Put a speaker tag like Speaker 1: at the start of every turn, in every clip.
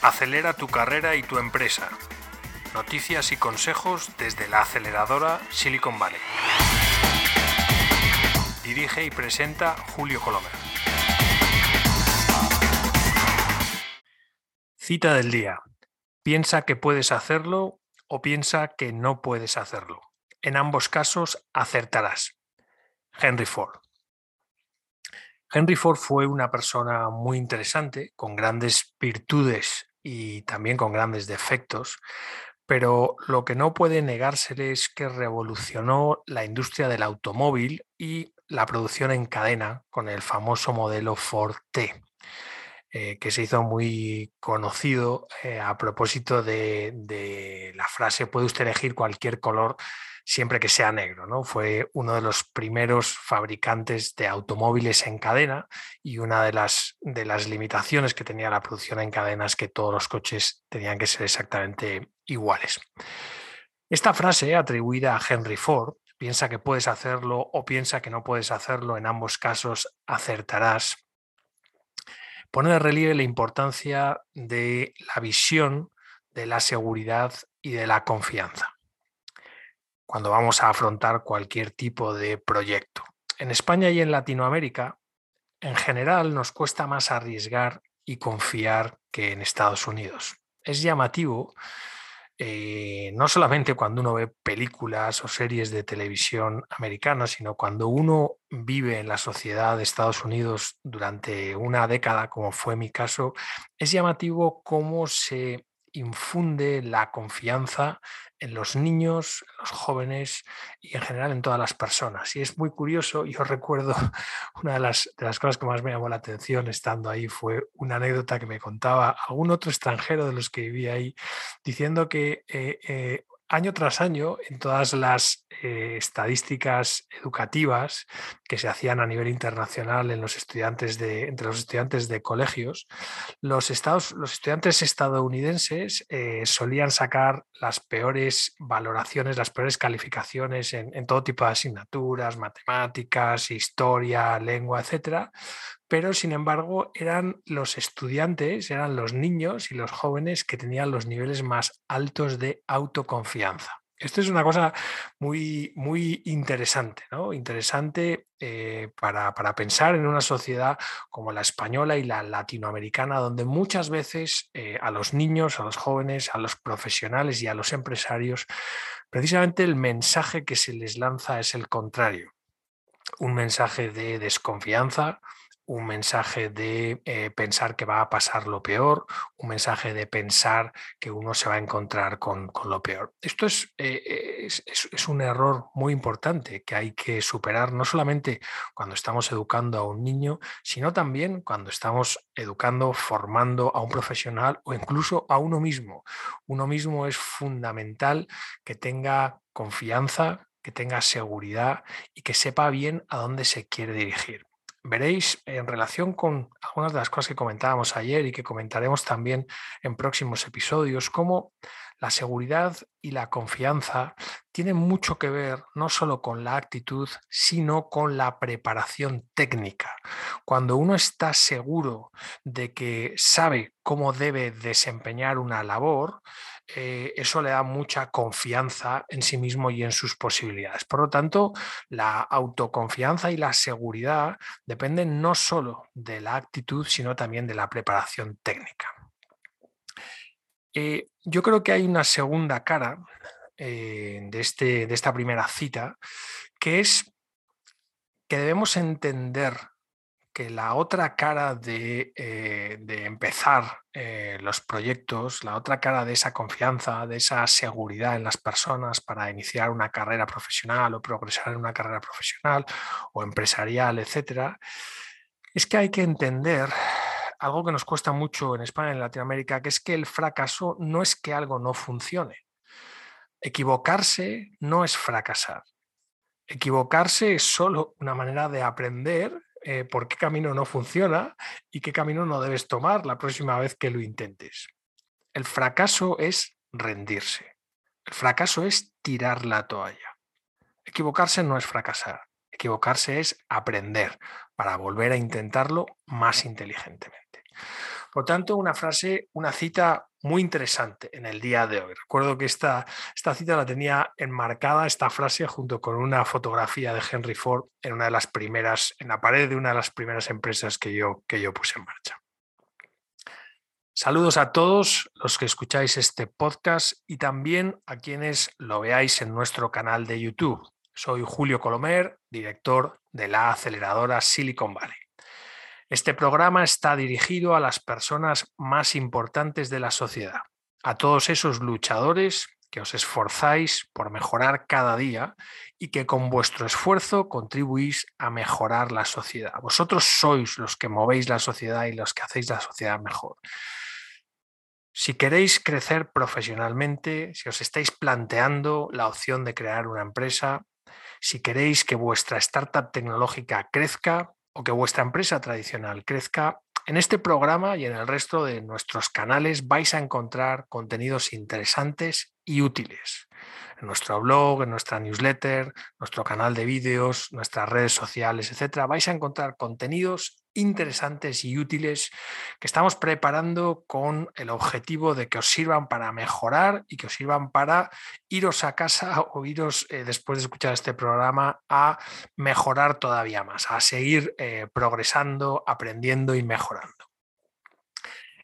Speaker 1: Acelera tu carrera y tu empresa. Noticias y consejos desde la aceleradora Silicon Valley. Dirige y presenta Julio Colomer. Cita del día. Piensa que puedes hacerlo o piensa que no puedes hacerlo. En ambos casos acertarás. Henry Ford. Henry Ford fue una persona muy interesante, con grandes virtudes y también con grandes defectos, pero lo que no puede negársele es que revolucionó la industria del automóvil y la producción en cadena con el famoso modelo Ford T. Eh, que se hizo muy conocido eh, a propósito de, la frase puede usted elegir cualquier color siempre que sea negro. ¿no? Fue uno de los primeros fabricantes de automóviles en cadena y una de las, de las limitaciones que tenía la producción en cadena es que todos los coches tenían que ser exactamente iguales. Esta frase atribuida a Henry Ford, piensa que puedes hacerlo o piensa que no puedes hacerlo, en ambos casos acertarás, pone de relieve la importancia de la visión, de la seguridad y de la confianza cuando vamos a afrontar cualquier tipo de proyecto. En España y en Latinoamérica, en general, nos cuesta más arriesgar y confiar que en Estados Unidos. Es llamativo, eh, no solamente cuando uno ve películas o series de televisión americanas, sino cuando uno vive en la sociedad de Estados Unidos durante una década, como fue mi caso, es llamativo cómo se infunde la confianza en los niños, los jóvenes y en general en todas las personas. Y es muy curioso, yo recuerdo una de las, de las cosas que más me llamó la atención estando ahí fue una anécdota que me contaba algún otro extranjero de los que vivía ahí, diciendo que eh, eh, año tras año en todas las eh, estadísticas educativas que se hacían a nivel internacional en los estudiantes de, entre los estudiantes de colegios, los, estados, los estudiantes estadounidenses eh, solían sacar las peores valoraciones, las peores calificaciones en, todo tipo de asignaturas, matemáticas, historia, lengua, etcétera, pero sin embargo eran los estudiantes, eran los niños y los jóvenes que tenían los niveles más altos de autoconfianza. Esto es una cosa muy, muy interesante, ¿no? Interesante eh, para, pensar en una sociedad como la española y la latinoamericana, donde muchas veces eh, a los niños, a los jóvenes, a los profesionales y a los empresarios, precisamente el mensaje que se les lanza es el contrario. Un mensaje de desconfianza, un mensaje de eh, pensar que va a pasar lo peor, un mensaje de pensar que uno se va a encontrar con, lo peor. Esto eh, es, es, un error muy importante que hay que superar, no solamente cuando estamos educando a un niño, sino también cuando estamos educando, formando a un profesional o incluso a uno mismo. Uno mismo es fundamental que tenga confianza, que tenga seguridad y que sepa bien a dónde se quiere dirigir veréis en relación con algunas de las cosas que comentábamos ayer y que comentaremos también en próximos episodios, cómo la seguridad y la confianza tienen mucho que ver no solo con la actitud, sino con la preparación técnica. Cuando uno está seguro de que sabe cómo debe desempeñar una labor, eh, eso le da mucha confianza en sí mismo y en sus posibilidades. Por lo tanto, la autoconfianza y la seguridad dependen no solo de la actitud, sino también de la preparación técnica. Eh, yo creo que hay una segunda cara eh, de, este, de esta primera cita, que es que debemos entender que la otra cara de, eh, empezar eh, los proyectos, la otra cara de esa confianza, de esa seguridad en las personas para iniciar una carrera profesional o progresar en una carrera profesional o empresarial, etcétera, es que hay que entender algo que nos cuesta mucho en España y en Latinoamérica, que es que el fracaso no es que algo no funcione. Equivocarse no es fracasar. Equivocarse es solo una manera de aprender eh, por qué camino no funciona y qué camino no debes tomar la próxima vez que lo intentes. El fracaso es rendirse. El fracaso es tirar la toalla. Equivocarse no es fracasar. Equivocarse es aprender para volver a intentarlo más inteligentemente. Por tanto, una frase, una cita muy interesante en el día de hoy. Recuerdo que esta, esta cita la tenía enmarcada, esta frase, junto con una fotografía de Henry Ford en una de las primeras, en la pared de una de las primeras empresas que yo, que yo puse en marcha. Saludos a todos los que escucháis este podcast y también a quienes lo veáis en nuestro canal de YouTube. Soy Julio Colomer, director de la aceleradora Silicon Valley. Este programa está dirigido a las personas más importantes de la sociedad, a todos esos luchadores que os esforzáis por mejorar cada día y que con vuestro esfuerzo contribuís a mejorar la sociedad. Vosotros sois los que movéis la sociedad y los que hacéis la sociedad mejor. Si queréis crecer profesionalmente, si os estáis planteando la opción de crear una empresa, si queréis que vuestra startup tecnológica crezca, o que vuestra empresa tradicional crezca, en este programa y en el resto de nuestros canales vais a encontrar contenidos interesantes y útiles. En nuestro blog, en nuestra newsletter, nuestro canal de vídeos, nuestras redes sociales, etcétera, vais a encontrar contenidos interesantes y útiles que estamos preparando con el objetivo de que os sirvan para mejorar y que os sirvan para iros a casa o iros eh, después de escuchar este programa a mejorar todavía más, a seguir eh, progresando, aprendiendo y mejorando.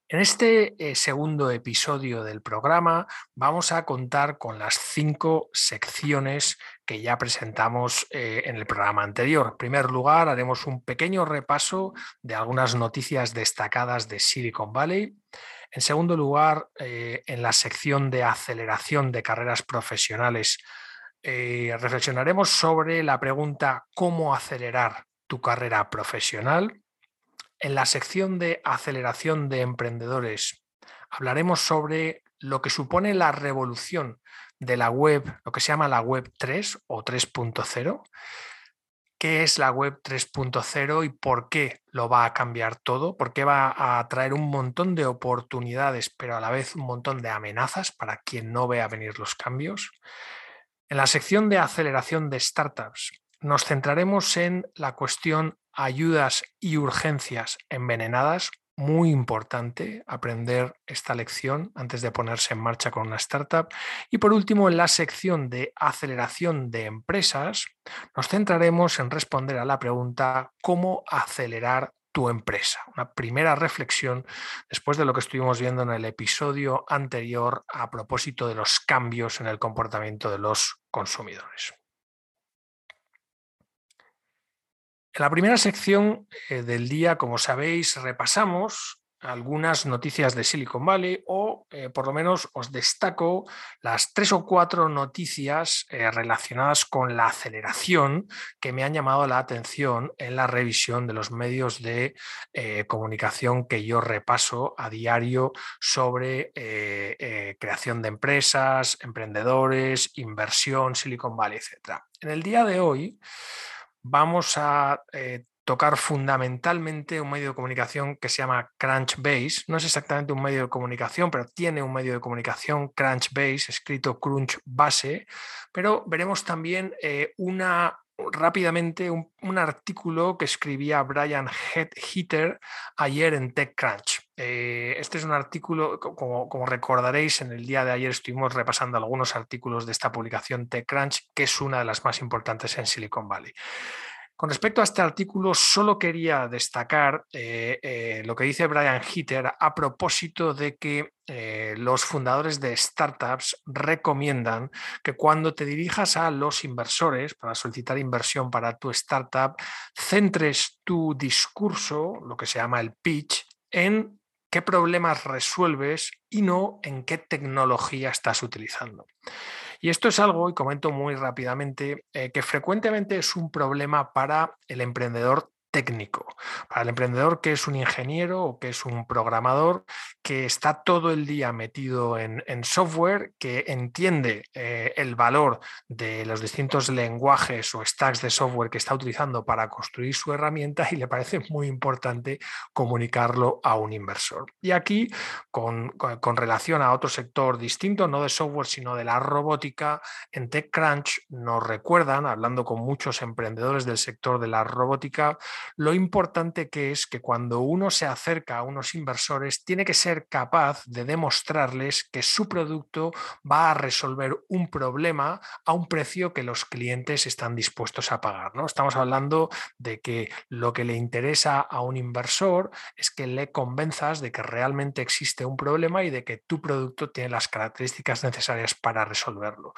Speaker 1: En este eh, segundo episodio del programa vamos a contar con las cinco secciones que ya presentamos eh, en el programa anterior. En primer lugar, haremos un pequeño repaso de algunas noticias destacadas de Silicon Valley. En segundo lugar, eh, en la sección de aceleración de carreras profesionales, reflexionaremos sobre la pregunta ¿cómo acelerar tu carrera profesional? En la sección de aceleración de emprendedores hablaremos sobre lo que supone la revolución de la web, lo que se llama la web 3 o 3.0. ¿Qué es la web 3.0 y por qué lo va a cambiar todo? ¿Por qué va a traer un montón de oportunidades, pero a la vez un montón de amenazas para quien no vea venir los cambios? En la sección de aceleración de startups nos centraremos en la cuestión ayudas y urgencias envenenadas. Muy importante aprender esta lección antes de ponerse en marcha con una startup. Y por último, en la sección de aceleración de empresas, nos centraremos en responder a la pregunta ¿cómo acelerar tu empresa? Una primera reflexión después de lo que estuvimos viendo en el episodio anterior a propósito de los cambios en el comportamiento de los consumidores. En la primera sección eh, del día, como sabéis, repasamos algunas noticias de Silicon Valley o eh, por lo menos os destaco las tres o cuatro noticias eh, relacionadas con la aceleración que me han llamado la atención en la revisión de los medios de comunicación que yo repaso a diario sobre creación de empresas, emprendedores, inversión, Silicon Valley, etc. En el día de hoy vamos a eh, tocar fundamentalmente un medio de comunicación que se llama Crunchbase. No es exactamente un medio de comunicación, pero tiene un medio de comunicación Crunchbase, escrito Crunchbase, pero veremos también eh, una rápidamente un, artículo que escribía Brian Hitter ayer en TechCrunch. Eh, este es un artículo, como, recordaréis, en el día de ayer estuvimos repasando algunos artículos de esta publicación TechCrunch, que es una de las más importantes en Silicon Valley. Con respecto a este artículo, solo quería destacar eh, eh, lo que dice Brian Hitter a propósito de que los fundadores de startups recomiendan que cuando te dirijas a los inversores para solicitar inversión para tu startup, centres tu discurso, lo que se llama el pitch, en qué problemas resuelves y no en qué tecnología estás utilizando. Y esto es algo, y comento muy rápidamente, eh, que frecuentemente es un problema para el emprendedor técnico, para el emprendedor que es un ingeniero o que es un programador que está todo el día metido en, software, que entiende eh, el valor de los distintos lenguajes o stacks de software que está utilizando para construir su herramienta y le parece muy importante comunicarlo a un inversor. Y aquí, con, con relación a otro sector distinto, no de software, sino de la robótica, en TechCrunch nos recuerdan, hablando con muchos emprendedores del sector de la robótica, lo importante que es que cuando uno se acerca a unos inversores, tiene que ser capaz de demostrarles que su producto va a resolver un problema a un precio que los clientes están dispuestos a pagar. ¿no? Estamos hablando de que lo que le interesa a un inversor es que le convenzas de que realmente existe un problema y de que tu producto tiene las características necesarias para resolverlo.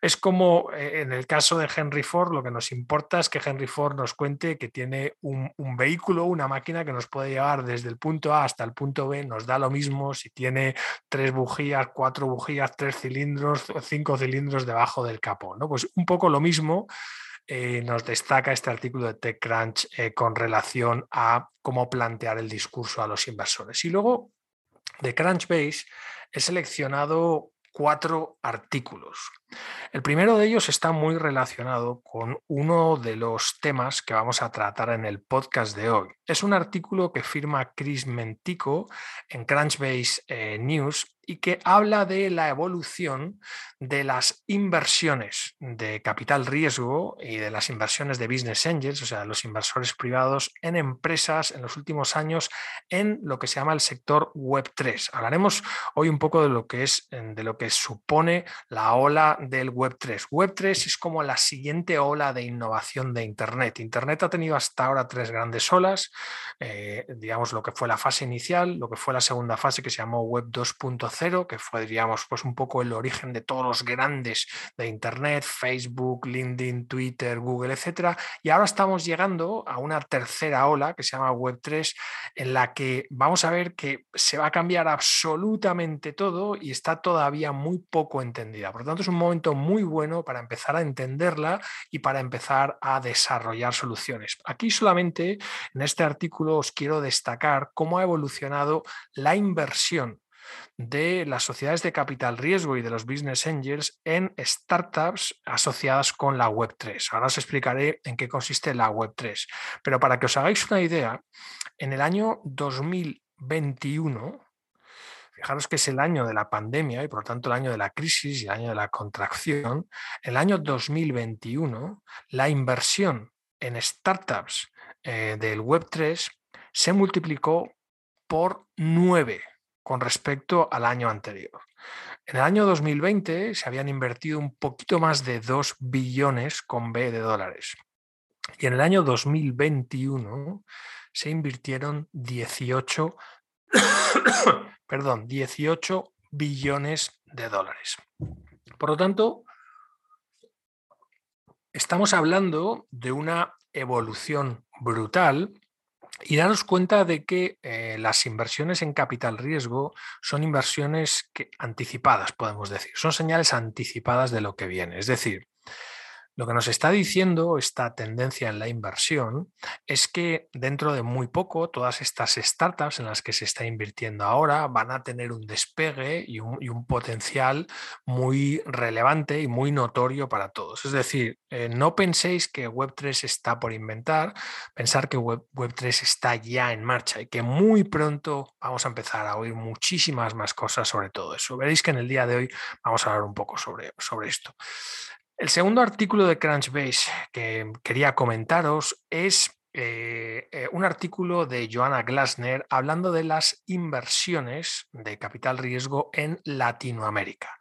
Speaker 1: Es como eh, en el caso de Henry Ford, lo que nos importa es que Henry Ford nos cuente que tiene un, vehículo, una máquina que nos puede llevar desde el punto A hasta el punto B, nos da lo mismo si tiene tres bujías, cuatro bujías, tres cilindros, cinco cilindros debajo del capó. ¿no? Pues un poco lo mismo eh, nos destaca este artículo de TechCrunch eh, con relación a cómo plantear el discurso a los inversores. Y luego de Crunchbase he seleccionado cuatro artículos. El primero de ellos está muy relacionado con uno de los temas que vamos a tratar en el podcast de hoy. Es un artículo que firma Chris Mentico en Crunchbase eh, News y que habla de la evolución de las inversiones de capital riesgo y de las inversiones de business angels, o sea, los inversores privados en empresas en los últimos años en lo que se llama el sector Web 3. Hablaremos hoy un poco de lo que es de lo que supone la ola del Web 3. Web 3 es como la siguiente ola de innovación de Internet. Internet ha tenido hasta ahora tres grandes olas, eh, digamos lo que fue la fase inicial, lo que fue la segunda fase que se llamó Web 2.0 que fue, diríamos, pues un poco el origen de todos los grandes de Internet, Facebook, LinkedIn, Twitter, Google, etcétera. Y ahora estamos llegando a una tercera ola que se llama Web3, en la que vamos a ver que se va a cambiar absolutamente todo y está todavía muy poco entendida. Por lo tanto, es un momento muy bueno para empezar a entenderla y para empezar a desarrollar soluciones. Aquí solamente en este artículo os quiero destacar cómo ha evolucionado la inversión de las sociedades de capital riesgo y de los business angels en startups asociadas con la Web3. Ahora os explicaré en qué consiste la Web3. Pero para que os hagáis una idea, en el año 2021, Fijaros que es el año de la pandemia y por lo tanto el año de la crisis y el año de la contracción. El año 2021, la inversión en startups eh, del Web3 se multiplicó por nueve con respecto al año anterior. En el año 2020 se habían invertido un poquito más de 2 billones con B de dólares. Y en el año 2021 se invirtieron 18, perdón, 18 billones de dólares. Por lo tanto, estamos hablando de una evolución brutal y daros cuenta de que eh, las inversiones en capital riesgo son inversiones que, anticipadas, podemos decir, son señales anticipadas de lo que viene. Es decir, lo que nos está diciendo esta tendencia en la inversión es que dentro de muy poco todas estas startups en las que se está invirtiendo ahora van a tener un despegue y un, potencial muy relevante y muy notorio para todos. Es decir, eh, no penséis que Web3 está por inventar, pensar que Web, 3 está ya en marcha y que muy pronto vamos a empezar a oír muchísimas más cosas sobre todo eso. Veréis que en el día de hoy vamos a hablar un poco sobre, sobre esto. El segundo artículo de Crunchbase que quería comentaros es eh, eh, un artículo de Joanna Glasner hablando de las inversiones de capital riesgo en Latinoamérica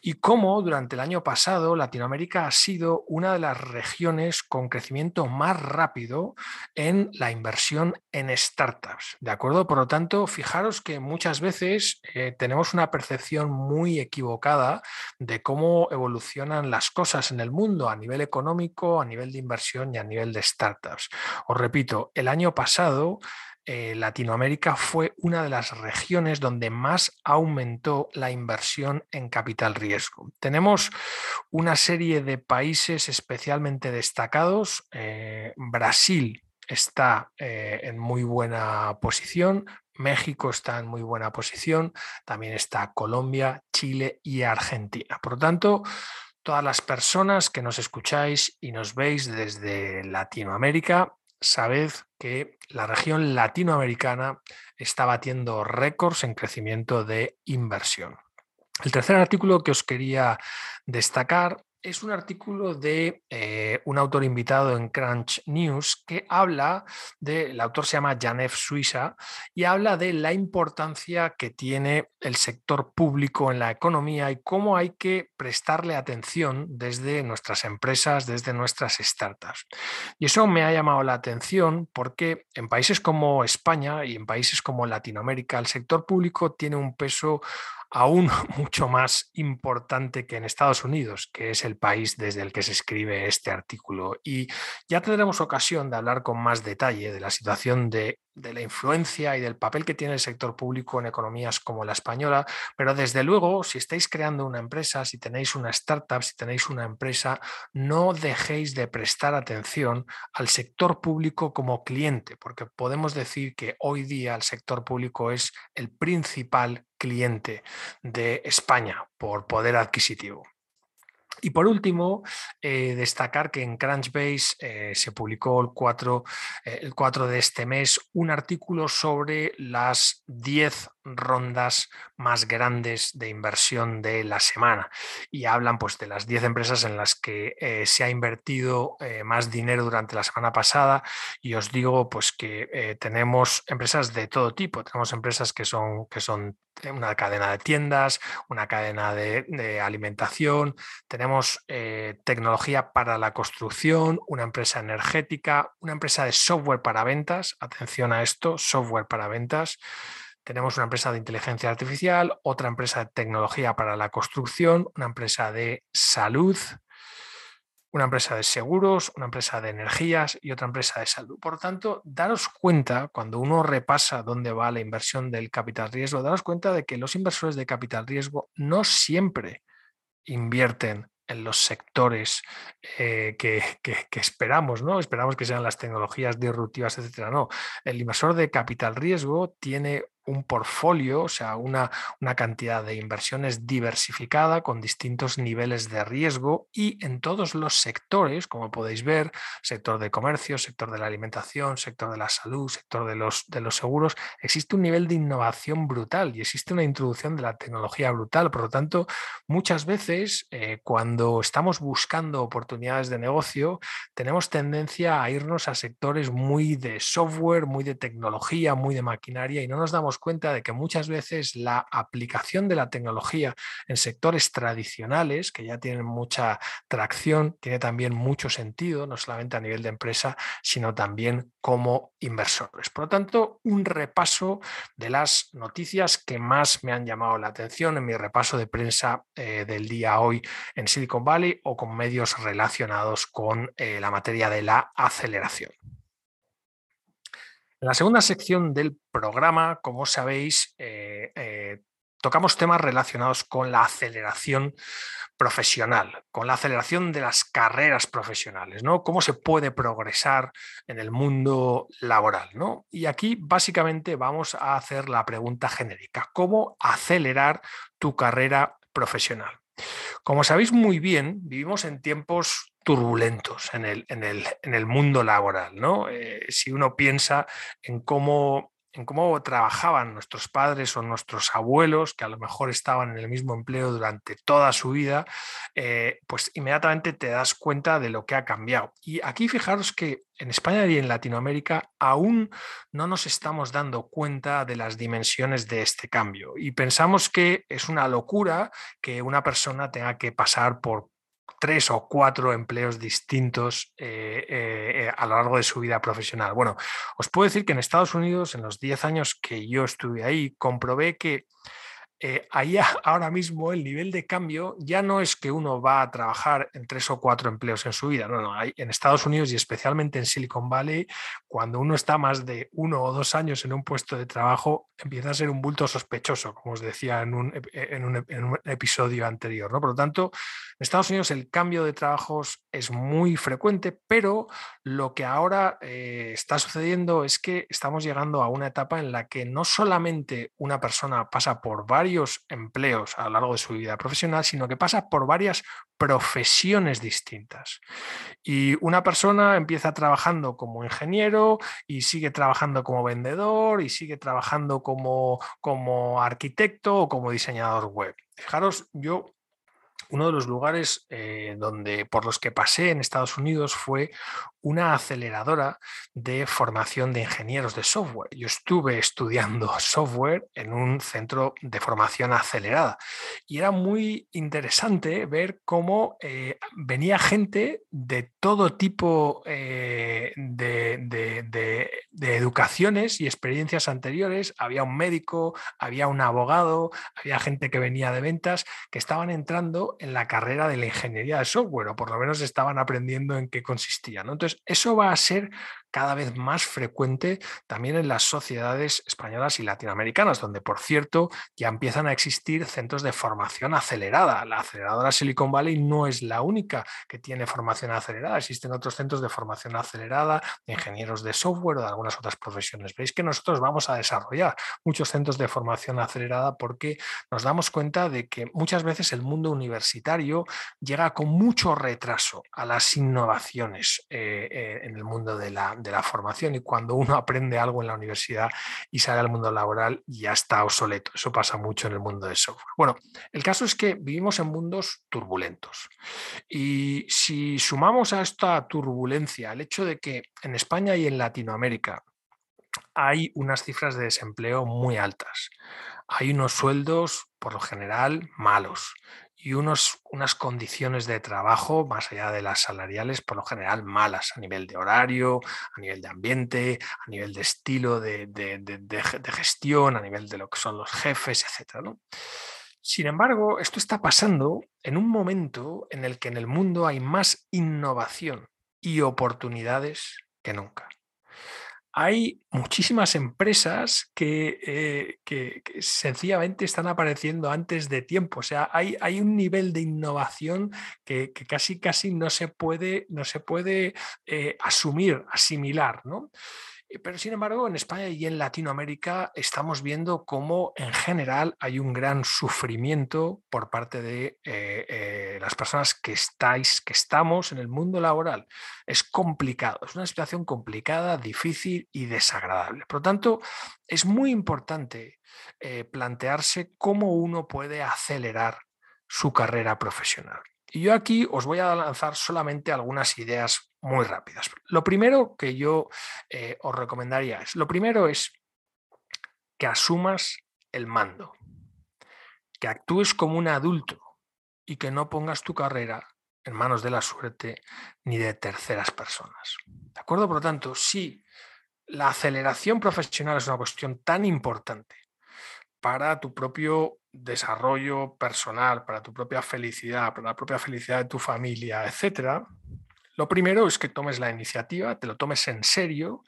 Speaker 1: y cómo durante el año pasado Latinoamérica ha sido una de las regiones con crecimiento más rápido en la inversión en startups. ¿De acuerdo? Por lo tanto, fijaros que muchas veces eh, tenemos una percepción muy equivocada de cómo evolucionan las cosas en el mundo a nivel económico, a nivel de inversión y a nivel de startups repito, el año pasado eh, Latinoamérica fue una de las regiones donde más aumentó la inversión en capital riesgo. Tenemos una serie de países especialmente destacados. Eh, Brasil está eh, en muy buena posición, México está en muy buena posición, también está Colombia, Chile y Argentina. Por lo tanto, todas las personas que nos escucháis y nos veis desde Latinoamérica, sabed que la región latinoamericana está batiendo récords en crecimiento de inversión. El tercer artículo que os quería destacar es un artículo de eh, un autor invitado en Crunch News que habla de, el autor se llama Janef Suiza, y habla de la importancia que tiene el sector público en la economía y cómo hay que prestarle atención desde nuestras empresas, desde nuestras startups. Y eso me ha llamado la atención porque en países como España y en países como Latinoamérica el sector público tiene un peso aún mucho más importante que en Estados Unidos, que es el país desde el que se escribe este artículo. Y ya tendremos ocasión de hablar con más detalle de la situación de de la influencia y del papel que tiene el sector público en economías como la española, pero desde luego, si estáis creando una empresa, si tenéis una startup, si tenéis una empresa, no dejéis de prestar atención al sector público como cliente, porque podemos decir que hoy día el sector público es el principal cliente de España por poder adquisitivo. Y por último, eh, destacar que en Crunchbase eh, se publicó el 4, eh, el 4 de este mes un artículo sobre las 10 rondas más grandes de inversión de la semana. Y hablan pues de las 10 empresas en las que eh, se ha invertido eh, más dinero durante la semana pasada. Y os digo pues que eh, tenemos empresas de todo tipo, tenemos empresas que son, que son una cadena de tiendas, una cadena de, de alimentación, tenemos tecnología para la construcción, una empresa energética, una empresa de software para ventas, atención a esto, software para ventas, tenemos una empresa de inteligencia artificial, otra empresa de tecnología para la construcción, una empresa de salud, una empresa de seguros, una empresa de energías y otra empresa de salud. Por tanto, daros cuenta, cuando uno repasa dónde va la inversión del capital riesgo, daros cuenta de que los inversores de capital riesgo no siempre invierten en los sectores eh, que, que, esperamos, ¿no? Esperamos que sean las tecnologías disruptivas, etcétera. No, el inversor de capital riesgo tiene un portfolio, o sea, una, una, cantidad de inversiones diversificada con distintos niveles de riesgo y en todos los sectores, como podéis ver, sector de comercio, sector de la alimentación, sector de la salud, sector de los, de los seguros, existe un nivel de innovación brutal y existe una introducción de la tecnología brutal. Por lo tanto, muchas veces eh, cuando estamos buscando oportunidades de negocio, tenemos tendencia a irnos a sectores muy de software, muy de tecnología, muy de maquinaria y no nos damos cuenta de que muchas veces la aplicación de la tecnología en sectores tradicionales, que ya tienen mucha tracción, tiene también mucho sentido, no solamente a nivel de empresa, sino también como inversores. Por lo tanto, un repaso de las noticias que más me han llamado la atención en mi repaso de prensa eh, del día hoy en Silicon Valley o con medios relacionados con eh, la materia de la aceleración. En la segunda sección del programa, como sabéis, eh, eh, tocamos temas relacionados con la aceleración profesional, con la aceleración de las carreras profesionales, ¿no? Cómo se puede progresar en el mundo laboral, ¿no? Y aquí básicamente vamos a hacer la pregunta genérica, ¿cómo acelerar tu carrera profesional? Como sabéis muy bien, vivimos en tiempos turbulentos en el, en el, en el mundo laboral. ¿no? Eh, si uno piensa en cómo, en cómo trabajaban nuestros padres o nuestros abuelos, que a lo mejor estaban en el mismo empleo durante toda su vida, eh, pues inmediatamente te das cuenta de lo que ha cambiado. Y aquí fijaros que en España y en Latinoamérica aún no nos estamos dando cuenta de las dimensiones de este cambio y pensamos que es una locura que una persona tenga que pasar por tres o cuatro empleos distintos eh, eh, a lo largo de su vida profesional. Bueno, os puedo decir que en Estados Unidos, en los 10 años que yo estuve ahí, comprobé que eh, ahí ahora mismo el nivel de cambio ya no es que uno va a trabajar en tres o cuatro empleos en su vida, no, no, hay, en Estados Unidos y especialmente en Silicon Valley, cuando uno está más de uno o dos años en un puesto de trabajo, empieza a ser un bulto sospechoso, como os decía en un, en un, en un episodio anterior. ¿no? Por lo tanto, en Estados Unidos el cambio de trabajos es muy frecuente, pero lo que ahora eh, está sucediendo es que estamos llegando a una etapa en la que no solamente una persona pasa por varios empleos a lo largo de su vida profesional, sino que pasa por varias profesiones distintas. Y una persona empieza trabajando como ingeniero y sigue trabajando como vendedor y sigue trabajando como, como arquitecto o como diseñador web. Fijaros, yo uno de los lugares eh, donde, por los que pasé en Estados Unidos fue una aceleradora de formación de ingenieros de software. Yo estuve estudiando software en un centro de formación acelerada y era muy interesante ver cómo eh, venía gente de todo tipo eh, de, de educaciones y experiencias anteriores. Había un médico, había un abogado, había gente que venía de ventas que estaban entrando en la carrera de la ingeniería de software o por lo menos estaban aprendiendo en qué consistía. Entonces, eso va a ser cada vez más frecuente también en las sociedades españolas y latinoamericanas, donde, por cierto, ya empiezan a existir centros de formación acelerada. La aceleradora Silicon Valley no es la única que tiene formación acelerada, existen otros centros de formación acelerada, de ingenieros de software o de algunas otras profesiones. Veis que nosotros vamos a desarrollar muchos centros de formación acelerada porque nos damos cuenta de que muchas veces el mundo universitario llega con mucho retraso a las innovaciones eh, eh, en el mundo de la de la formación y cuando uno aprende algo en la universidad y sale al mundo laboral ya está obsoleto. Eso pasa mucho en el mundo del software. Bueno, el caso es que vivimos en mundos turbulentos y si sumamos a esta turbulencia el hecho de que en España y en Latinoamérica hay unas cifras de desempleo muy altas. Hay unos sueldos, por lo general, malos y unos, unas condiciones de trabajo, más allá de las salariales, por lo general malas a nivel de horario, a nivel de ambiente, a nivel de estilo de, gestión, a nivel de lo que son los jefes, etc. Sin embargo, esto está pasando en un momento en el que en el mundo hay más innovación y oportunidades que nunca hay muchísimas empresas eh, que, sencillamente están apareciendo antes de tiempo. O sea, hay, hay un nivel de innovación que, casi, casi no se puede, no se puede eh, asumir, asimilar. ¿no? Eh, pero sin embargo, en España y en Latinoamérica estamos viendo cómo en general hay un gran sufrimiento por parte de eh, eh, las personas que estáis, que estamos en el mundo laboral. Es complicado, es una situación complicada, difícil y desagradable. Por lo tanto, es muy importante plantearse cómo uno puede acelerar su carrera profesional. Y yo aquí os voy a lanzar solamente algunas ideas muy rápidas. Lo primero que yo eh, os recomendaría es, lo primero es que asumas el mando, que actúes como un adulto y que no pongas tu carrera en manos de la suerte ni de terceras personas. ¿De acuerdo? Por lo tanto, si la aceleración profesional es una cuestión tan importante para tu propio desarrollo personal, para tu propia felicidad, para la propia felicidad de tu familia, etcétera, lo primero es que tomes la iniciativa, te lo tomes en serio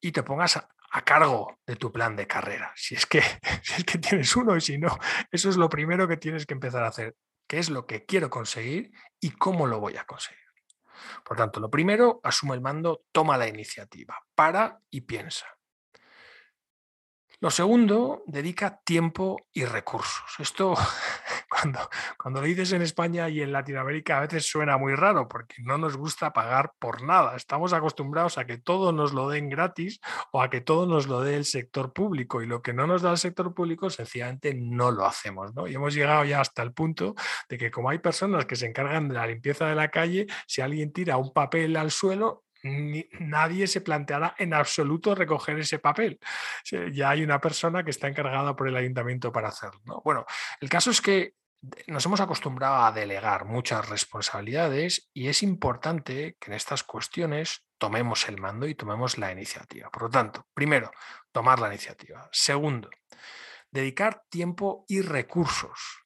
Speaker 1: y te pongas a, cargo de tu plan de carrera. Si es, que, si es que tienes uno y si no, eso es lo primero que tienes que empezar a hacer. ¿Qué es lo que quiero conseguir y cómo lo voy a conseguir? Por tanto, lo primero, asume el mando, toma la iniciativa, para y piensa. Lo segundo, dedica tiempo y recursos. Esto, cuando, cuando lo dices en España y en Latinoamérica, a veces suena muy raro porque no nos gusta pagar por nada. Estamos acostumbrados a que todo nos lo den gratis o a que todo nos lo dé el sector público y lo que no nos da el sector público sencillamente no lo hacemos. ¿no? Y hemos llegado ya hasta el punto de que como hay personas que se encargan de la limpieza de la calle, si alguien tira un papel al suelo, nadie se planteará en absoluto recoger ese papel. Ya hay una persona que está encargada por el ayuntamiento para hacerlo. Bueno, el caso es que nos hemos acostumbrado a delegar muchas responsabilidades y es importante que en estas cuestiones tomemos el mando y tomemos la iniciativa. Por lo tanto, primero, tomar la iniciativa. Segundo, dedicar tiempo y recursos.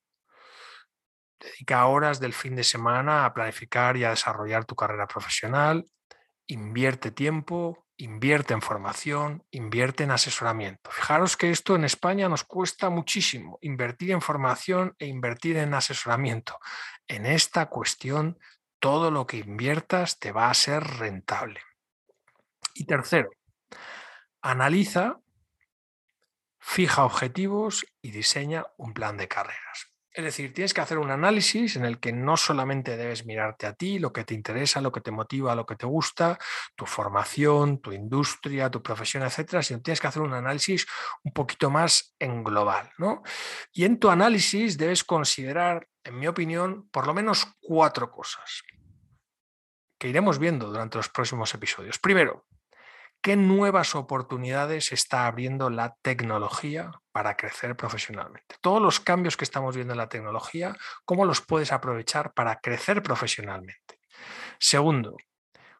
Speaker 1: Dedica horas del fin de semana a planificar y a desarrollar tu carrera profesional invierte tiempo, invierte en formación, invierte en asesoramiento. Fijaros que esto en España nos cuesta muchísimo, invertir en formación e invertir en asesoramiento. En esta cuestión, todo lo que inviertas te va a ser rentable. Y tercero, analiza, fija objetivos y diseña un plan de carreras. Es decir, tienes que hacer un análisis en el que no solamente debes mirarte a ti, lo que te interesa, lo que te motiva, lo que te gusta, tu formación, tu industria, tu profesión, etcétera, sino tienes que hacer un análisis un poquito más en global. ¿no? Y en tu análisis debes considerar, en mi opinión, por lo menos cuatro cosas que iremos viendo durante los próximos episodios. Primero, ¿Qué nuevas oportunidades está abriendo la tecnología para crecer profesionalmente? Todos los cambios que estamos viendo en la tecnología, ¿cómo los puedes aprovechar para crecer profesionalmente? Segundo,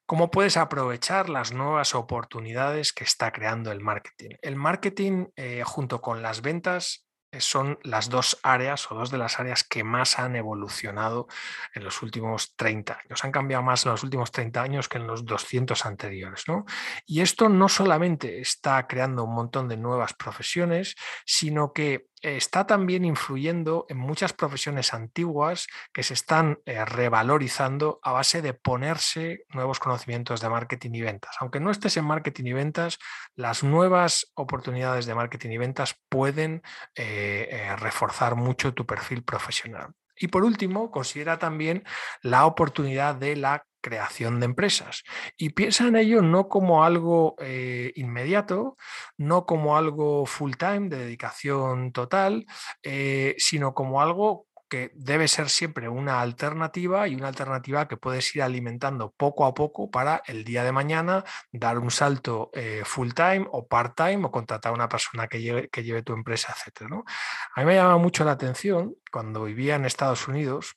Speaker 1: ¿cómo puedes aprovechar las nuevas oportunidades que está creando el marketing? El marketing eh, junto con las ventas son las dos áreas o dos de las áreas que más han evolucionado en los últimos 30 años. Han cambiado más en los últimos 30 años que en los 200 anteriores. ¿no? Y esto no solamente está creando un montón de nuevas profesiones, sino que está también influyendo en muchas profesiones antiguas que se están eh, revalorizando a base de ponerse nuevos conocimientos de marketing y ventas. Aunque no estés en marketing y ventas, las nuevas oportunidades de marketing y ventas pueden eh, eh, reforzar mucho tu perfil profesional. Y por último, considera también la oportunidad de la creación de empresas. Y piensa en ello no como algo eh, inmediato, no como algo full time de dedicación total, eh, sino como algo que debe ser siempre una alternativa y una alternativa que puedes ir alimentando poco a poco para el día de mañana dar un salto eh, full time o part time o contratar a una persona que lleve, que lleve tu empresa, etc. ¿no? A mí me llama mucho la atención cuando vivía en Estados Unidos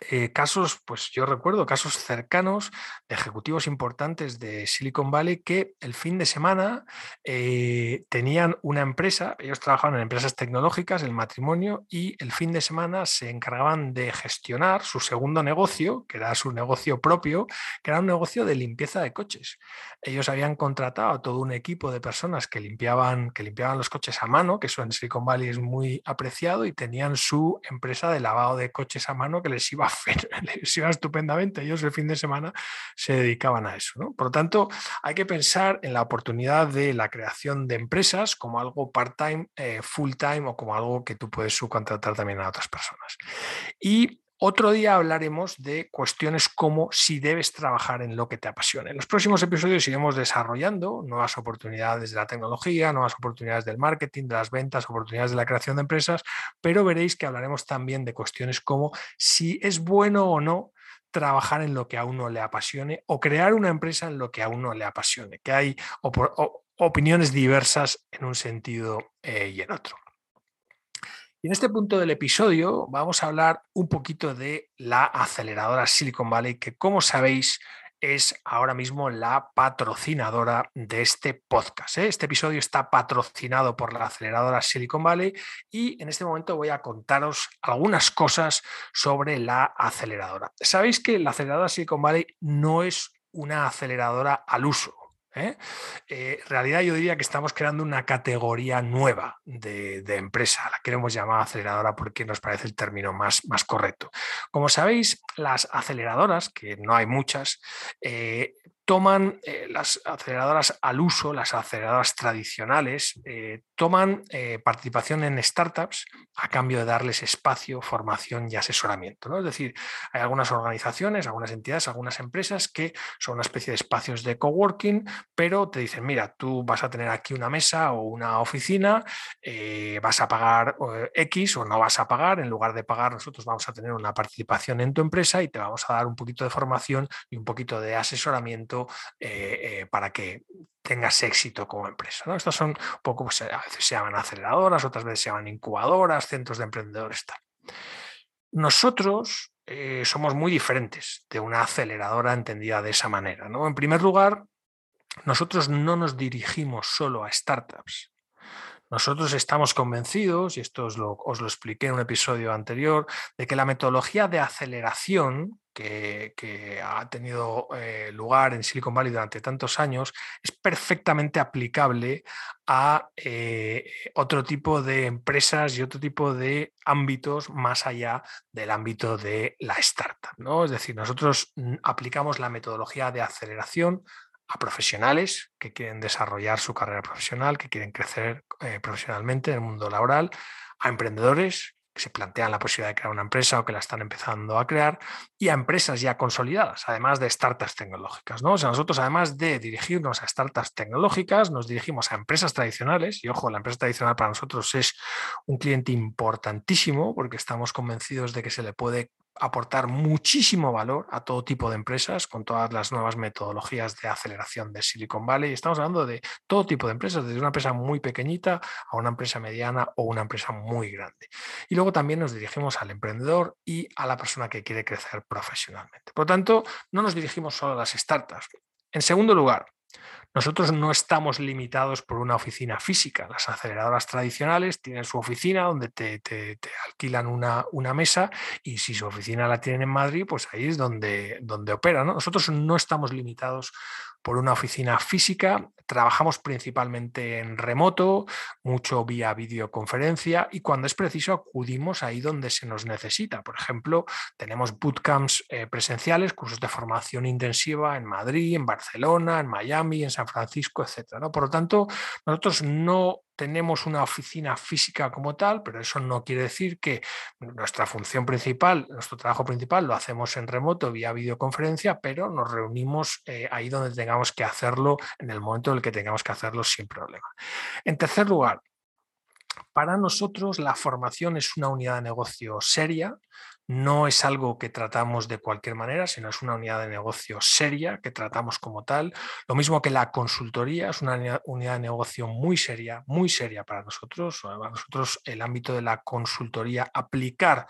Speaker 1: eh, casos, pues yo recuerdo casos cercanos de ejecutivos importantes de Silicon Valley que el fin de semana eh, tenían una empresa, ellos trabajaban en empresas tecnológicas, el matrimonio, y el fin de semana se encargaban de gestionar su segundo negocio, que era su negocio propio, que era un negocio de limpieza de coches. Ellos habían contratado a todo un equipo de personas que limpiaban, que limpiaban los coches a mano, que eso en Silicon Valley es muy apreciado, y tenían su empresa de lavado de coches a mano que les iba les iba estupendamente. Ellos el fin de semana se dedicaban a eso. Por lo tanto, hay que pensar en la oportunidad de la creación de empresas como algo part-time, eh, full-time o como algo que tú puedes subcontratar también a otras personas. Y otro día hablaremos de cuestiones como si debes trabajar en lo que te apasiona. En los próximos episodios iremos desarrollando nuevas oportunidades de la tecnología, nuevas oportunidades del marketing, de las ventas, oportunidades de la creación de empresas, pero veréis que hablaremos también de cuestiones como si es bueno o no trabajar en lo que a uno le apasione o crear una empresa en lo que a uno le apasione, que hay opiniones diversas en un sentido eh, y en otro. Y en este punto del episodio vamos a hablar un poquito de la aceleradora Silicon Valley, que como sabéis es ahora mismo la patrocinadora de este podcast. ¿eh? Este episodio está patrocinado por la aceleradora Silicon Valley y en este momento voy a contaros algunas cosas sobre la aceleradora. Sabéis que la aceleradora Silicon Valley no es una aceleradora al uso. ¿Eh? Eh, en realidad yo diría que estamos creando una categoría nueva de, empresa, la queremos llamar aceleradora porque nos parece el término más, más correcto. Como sabéis, las aceleradoras, que no hay muchas, eh, toman eh, las aceleradoras al uso, las aceleradoras tradicionales, eh, toman eh, participación en startups a cambio de darles espacio, formación y asesoramiento. ¿no? Es decir, hay algunas organizaciones, algunas entidades, algunas empresas que son una especie de espacios de coworking, pero te dicen, mira, tú vas a tener aquí una mesa o una oficina, vas a pagar X o no vas a pagar, en lugar de pagar nosotros vamos a tener una participación en tu empresa y te vamos a dar un poquito de formación y un poquito de asesoramiento eh, eh, para que tengas éxito como empresa. Estas son un poco, pues, a veces se llaman aceleradoras, otras veces se llaman incubadoras, centros de emprendedores. Nosotros eh, somos muy diferentes de una aceleradora entendida de esa manera. En primer lugar, nosotros no nos dirigimos solo a startups. Nosotros estamos convencidos, y esto os lo, expliqué en un episodio anterior, de que la metodología de aceleración que, ha tenido eh, lugar en Silicon Valley durante tantos años es perfectamente aplicable a eh, otro tipo de empresas y otro tipo de ámbitos más allá del ámbito de la startup. ¿no? Es decir, nosotros mm, aplicamos la metodología de aceleración a profesionales que quieren desarrollar su carrera profesional, que quieren crecer eh, profesionalmente en el mundo laboral, a emprendedores que se plantean la posibilidad de crear una empresa o que la están empezando a crear, y a empresas ya consolidadas, además de startups tecnológicas. nosotros, además de dirigirnos a startups tecnológicas, nos dirigimos a empresas tradicionales, y ojo, la empresa tradicional para nosotros es un cliente importantísimo porque estamos convencidos de que se le puede aportar muchísimo valor a todo tipo de empresas con todas las nuevas metodologías de aceleración de Silicon Valley. Estamos hablando de todo tipo de empresas, desde una empresa muy pequeñita a una empresa mediana o una empresa muy grande. Y luego también nos dirigimos al emprendedor y a la persona que quiere crecer profesionalmente. Por lo tanto, no nos dirigimos solo a las startups. En segundo lugar, nosotros no estamos limitados por una oficina física. Las aceleradoras tradicionales tienen su oficina donde te, alquilan una, mesa y si su oficina la tienen en Madrid, pues ahí es donde, donde operan. Nosotros no estamos limitados por una oficina física. Trabajamos principalmente en remoto, mucho vía videoconferencia y cuando es preciso acudimos ahí donde se nos necesita. Por ejemplo, tenemos bootcamps eh, presenciales, cursos de formación intensiva en Madrid, en Barcelona, en Miami, en San Francisco, etc. ¿no? Por lo tanto, nosotros no tenemos una oficina física como tal, pero eso no quiere decir que nuestra función principal, nuestro trabajo principal lo hacemos en remoto vía videoconferencia, pero nos reunimos eh, ahí donde tengamos que hacerlo en el momento en el que tengamos que hacerlo sin problema. En tercer lugar, para nosotros la formación es una unidad de negocio seria, no es algo que tratamos de cualquier manera, sino es una unidad de negocio seria que tratamos como tal. Lo mismo que la consultoría es una unidad de negocio muy seria, muy seria para nosotros. Para nosotros el ámbito de la consultoría, aplicar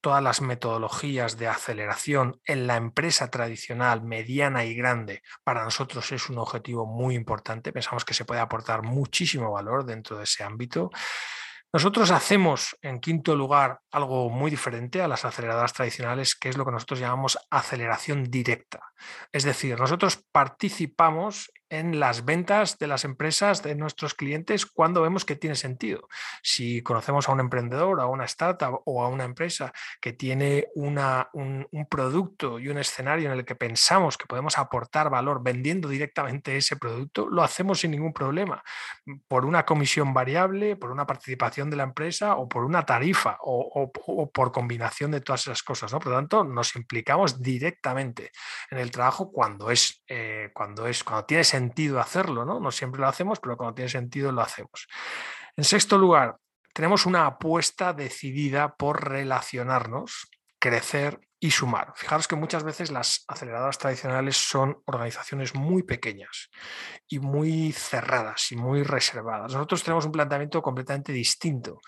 Speaker 1: todas las metodologías de aceleración en la empresa tradicional, mediana y grande, para nosotros es un objetivo muy importante. Pensamos que se puede aportar muchísimo valor dentro de ese ámbito. Nosotros hacemos, en quinto lugar, algo muy diferente a las aceleradoras tradicionales, que es lo que nosotros llamamos aceleración directa. Es decir, nosotros participamos en las ventas de las empresas de nuestros clientes cuando vemos que tiene sentido. Si conocemos a un emprendedor, a una startup o a una empresa que tiene una, un, producto y un escenario en el que pensamos que podemos aportar valor vendiendo directamente ese producto, lo hacemos sin ningún problema, por una comisión variable, por una participación de la empresa o por una tarifa o, por combinación de todas esas cosas. ¿no? Por lo tanto, nos implicamos directamente en el trabajo cuando es, eh, cuando es, cuando tiene sentido sentido hacerlo, ¿no? No siempre lo hacemos, pero cuando tiene sentido lo hacemos. En sexto lugar, tenemos una apuesta decidida por relacionarnos, crecer y sumar. Fijaros que muchas veces las aceleradoras tradicionales son organizaciones muy pequeñas y muy cerradas y muy reservadas. Nosotros tenemos un planteamiento completamente distinto.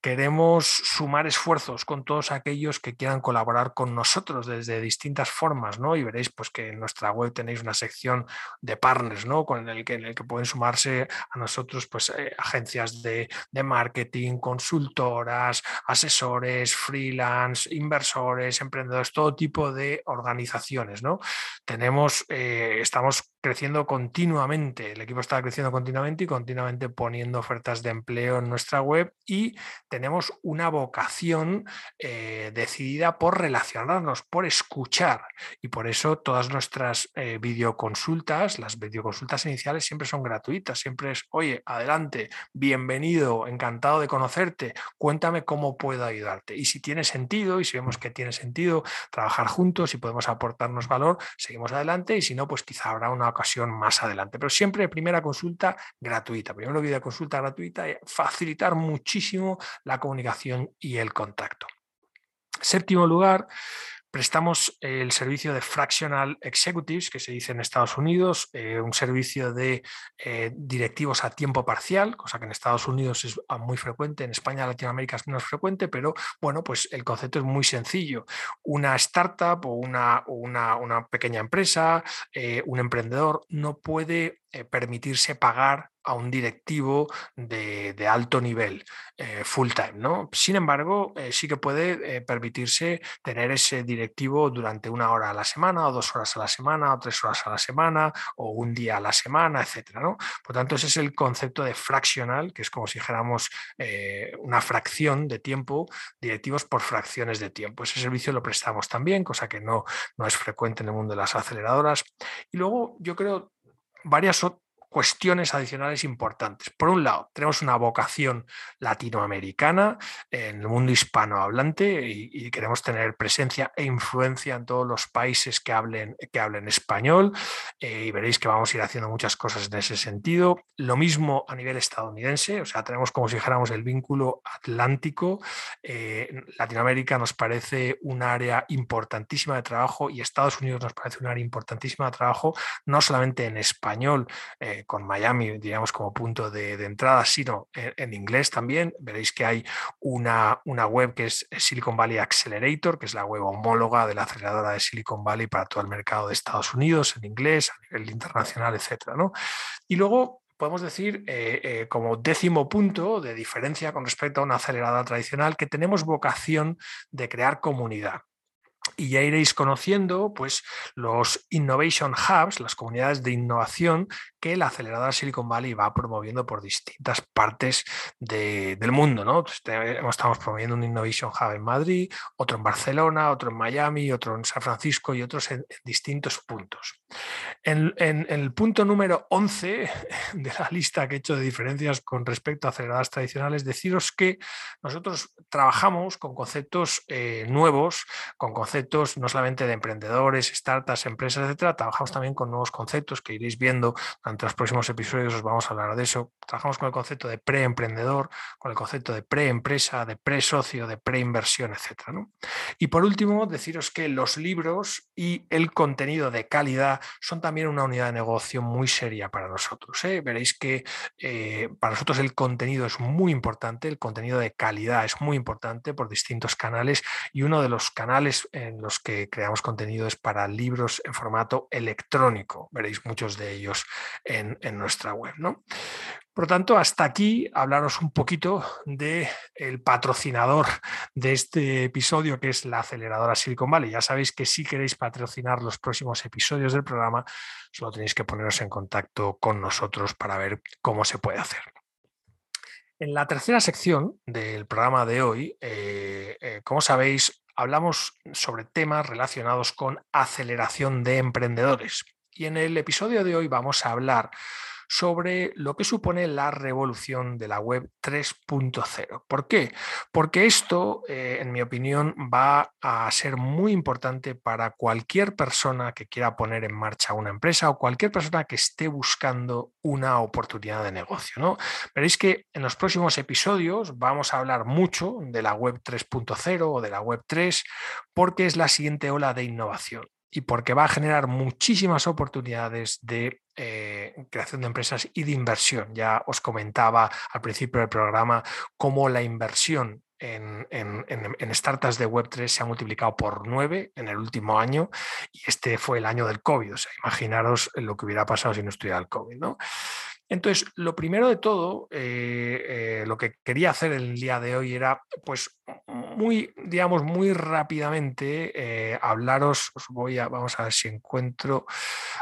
Speaker 1: Queremos sumar esfuerzos con todos aquellos que quieran colaborar con nosotros desde distintas formas, ¿no? Y veréis pues que en nuestra web tenéis una sección de partners, ¿no? Con el que, en el que pueden sumarse a nosotros pues eh, agencias de, de marketing, consultoras, asesores, freelance, inversores, emprendedores todo tipo de organizaciones. ¿no? Tenemos, eh, estamos creciendo continuamente, el equipo está creciendo continuamente y continuamente poniendo ofertas de empleo en nuestra web y tenemos una vocación eh, decidida por relacionarnos, por escuchar. Y por eso todas nuestras eh, videoconsultas, las videoconsultas iniciales siempre son gratuitas, siempre es, oye, adelante, bienvenido, encantado de conocerte, cuéntame cómo puedo ayudarte y si tiene sentido y si vemos que tiene sentido trabajar juntos y podemos aportarnos valor, seguimos adelante y si no, pues quizá habrá una ocasión más adelante. Pero siempre primera consulta gratuita, primero video consulta gratuita, y facilitar muchísimo la comunicación y el contacto. Séptimo lugar, Prestamos el servicio de Fractional Executives, que se dice en Estados Unidos, eh, un servicio de eh, directivos a tiempo parcial, cosa que en Estados Unidos es ah, muy frecuente, en España, Latinoamérica es menos frecuente, pero bueno, pues el concepto es muy sencillo. Una startup o una, una, pequeña empresa, eh, un emprendedor no puede permitirse pagar a un directivo de, alto nivel, eh, full time. ¿no? Sin embargo, eh, sí que puede eh, permitirse tener ese directivo durante una hora a la semana, o dos horas a la semana, o tres horas a la semana, o un día a la semana, etc. ¿no? Por tanto, ese es el concepto de fraccional, que es como si dijéramos una fracción de tiempo, directivos por fracciones de tiempo. Ese servicio lo prestamos también, cosa que no, no es frecuente en el mundo de las aceleradoras. Y luego yo creo varias cuestiones adicionales importantes. Por un lado, tenemos una vocación latinoamericana en el mundo hispanohablante y, queremos tener presencia e influencia en todos los países que hablen, que hablen español eh, y veréis que vamos a ir haciendo muchas cosas en ese sentido. Lo mismo a nivel estadounidense, o sea, tenemos como si dijéramos el vínculo atlántico. Eh, Latinoamérica nos parece un área importantísima de trabajo y Estados Unidos nos parece un área importantísima de trabajo, no solamente en español, eh, con Miami, digamos, como punto de, entrada, sino en, inglés también. Veréis que hay una, una, web que es Silicon Valley Accelerator, que es la web homóloga de la aceleradora de Silicon Valley para todo el mercado de Estados Unidos, en inglés, a nivel internacional, etc. ¿no? Y luego podemos decir, eh, eh, como décimo punto de diferencia con respecto a una aceleradora tradicional, que tenemos vocación de crear comunidad y ya iréis conociendo pues, los Innovation Hubs, las comunidades de innovación que la aceleradora Silicon Valley va promoviendo por distintas partes del mundo. ¿no? Estamos promoviendo un Innovation Hub en Madrid, otro en Barcelona, otro en Miami, otro en San Francisco y otros en, distintos puntos. En, el punto número 11 de la lista que he hecho de diferencias con respecto a aceleradoras tradicionales, deciros que nosotros trabajamos con conceptos eh, nuevos, con conceptos no solamente de emprendedores, startups, empresas, etcétera, trabajamos también con nuevos conceptos que iréis viendo durante los próximos episodios, os vamos a hablar de eso. Trabajamos con el concepto de preemprendedor, con el concepto de preempresa, de pre-socio, de preinversión, etcétera. Y por último, deciros que los libros y el contenido de calidad son también una unidad de negocio muy seria para nosotros. ¿eh? Veréis que eh, para nosotros el contenido es muy importante, el contenido de calidad es muy importante por distintos canales y uno de los canales en los que creamos contenido es para libros en formato electrónico. Veréis muchos de ellos en, nuestra web. ¿no? Por lo tanto, hasta aquí hablaros un poquito del el patrocinador de este episodio, que es la aceleradora Silicon Valley. Ya sabéis que si queréis patrocinar los próximos episodios del programa, solo tenéis que poneros en contacto con nosotros para ver cómo se puede hacer. En la tercera sección del programa de hoy, eh, eh, como sabéis, hablamos sobre temas relacionados con aceleración de emprendedores. Y en el episodio de hoy vamos a hablar sobre lo que supone la revolución de la web 3.0. ¿Por qué? Porque esto, eh, en mi opinión, va a ser muy importante para cualquier persona que quiera poner en marcha una empresa o cualquier persona que esté buscando una oportunidad de negocio. ¿no? Veréis que en los próximos episodios vamos a hablar mucho de la web 3.0 o de la web 3 porque es la siguiente ola de innovación y porque va a generar muchísimas oportunidades de eh, creación de empresas y de inversión. Ya os comentaba al principio del programa cómo la inversión en, startups de Web3 se ha multiplicado por nueve en el último año y este fue el año del COVID. O sea, imaginaros lo que hubiera pasado si no estuviera el COVID. ¿no? Entonces, lo primero de todo, eh, eh, lo que quería hacer el día de hoy era, pues, muy, digamos, muy rápidamente eh, hablaros, os voy a, vamos a ver si encuentro,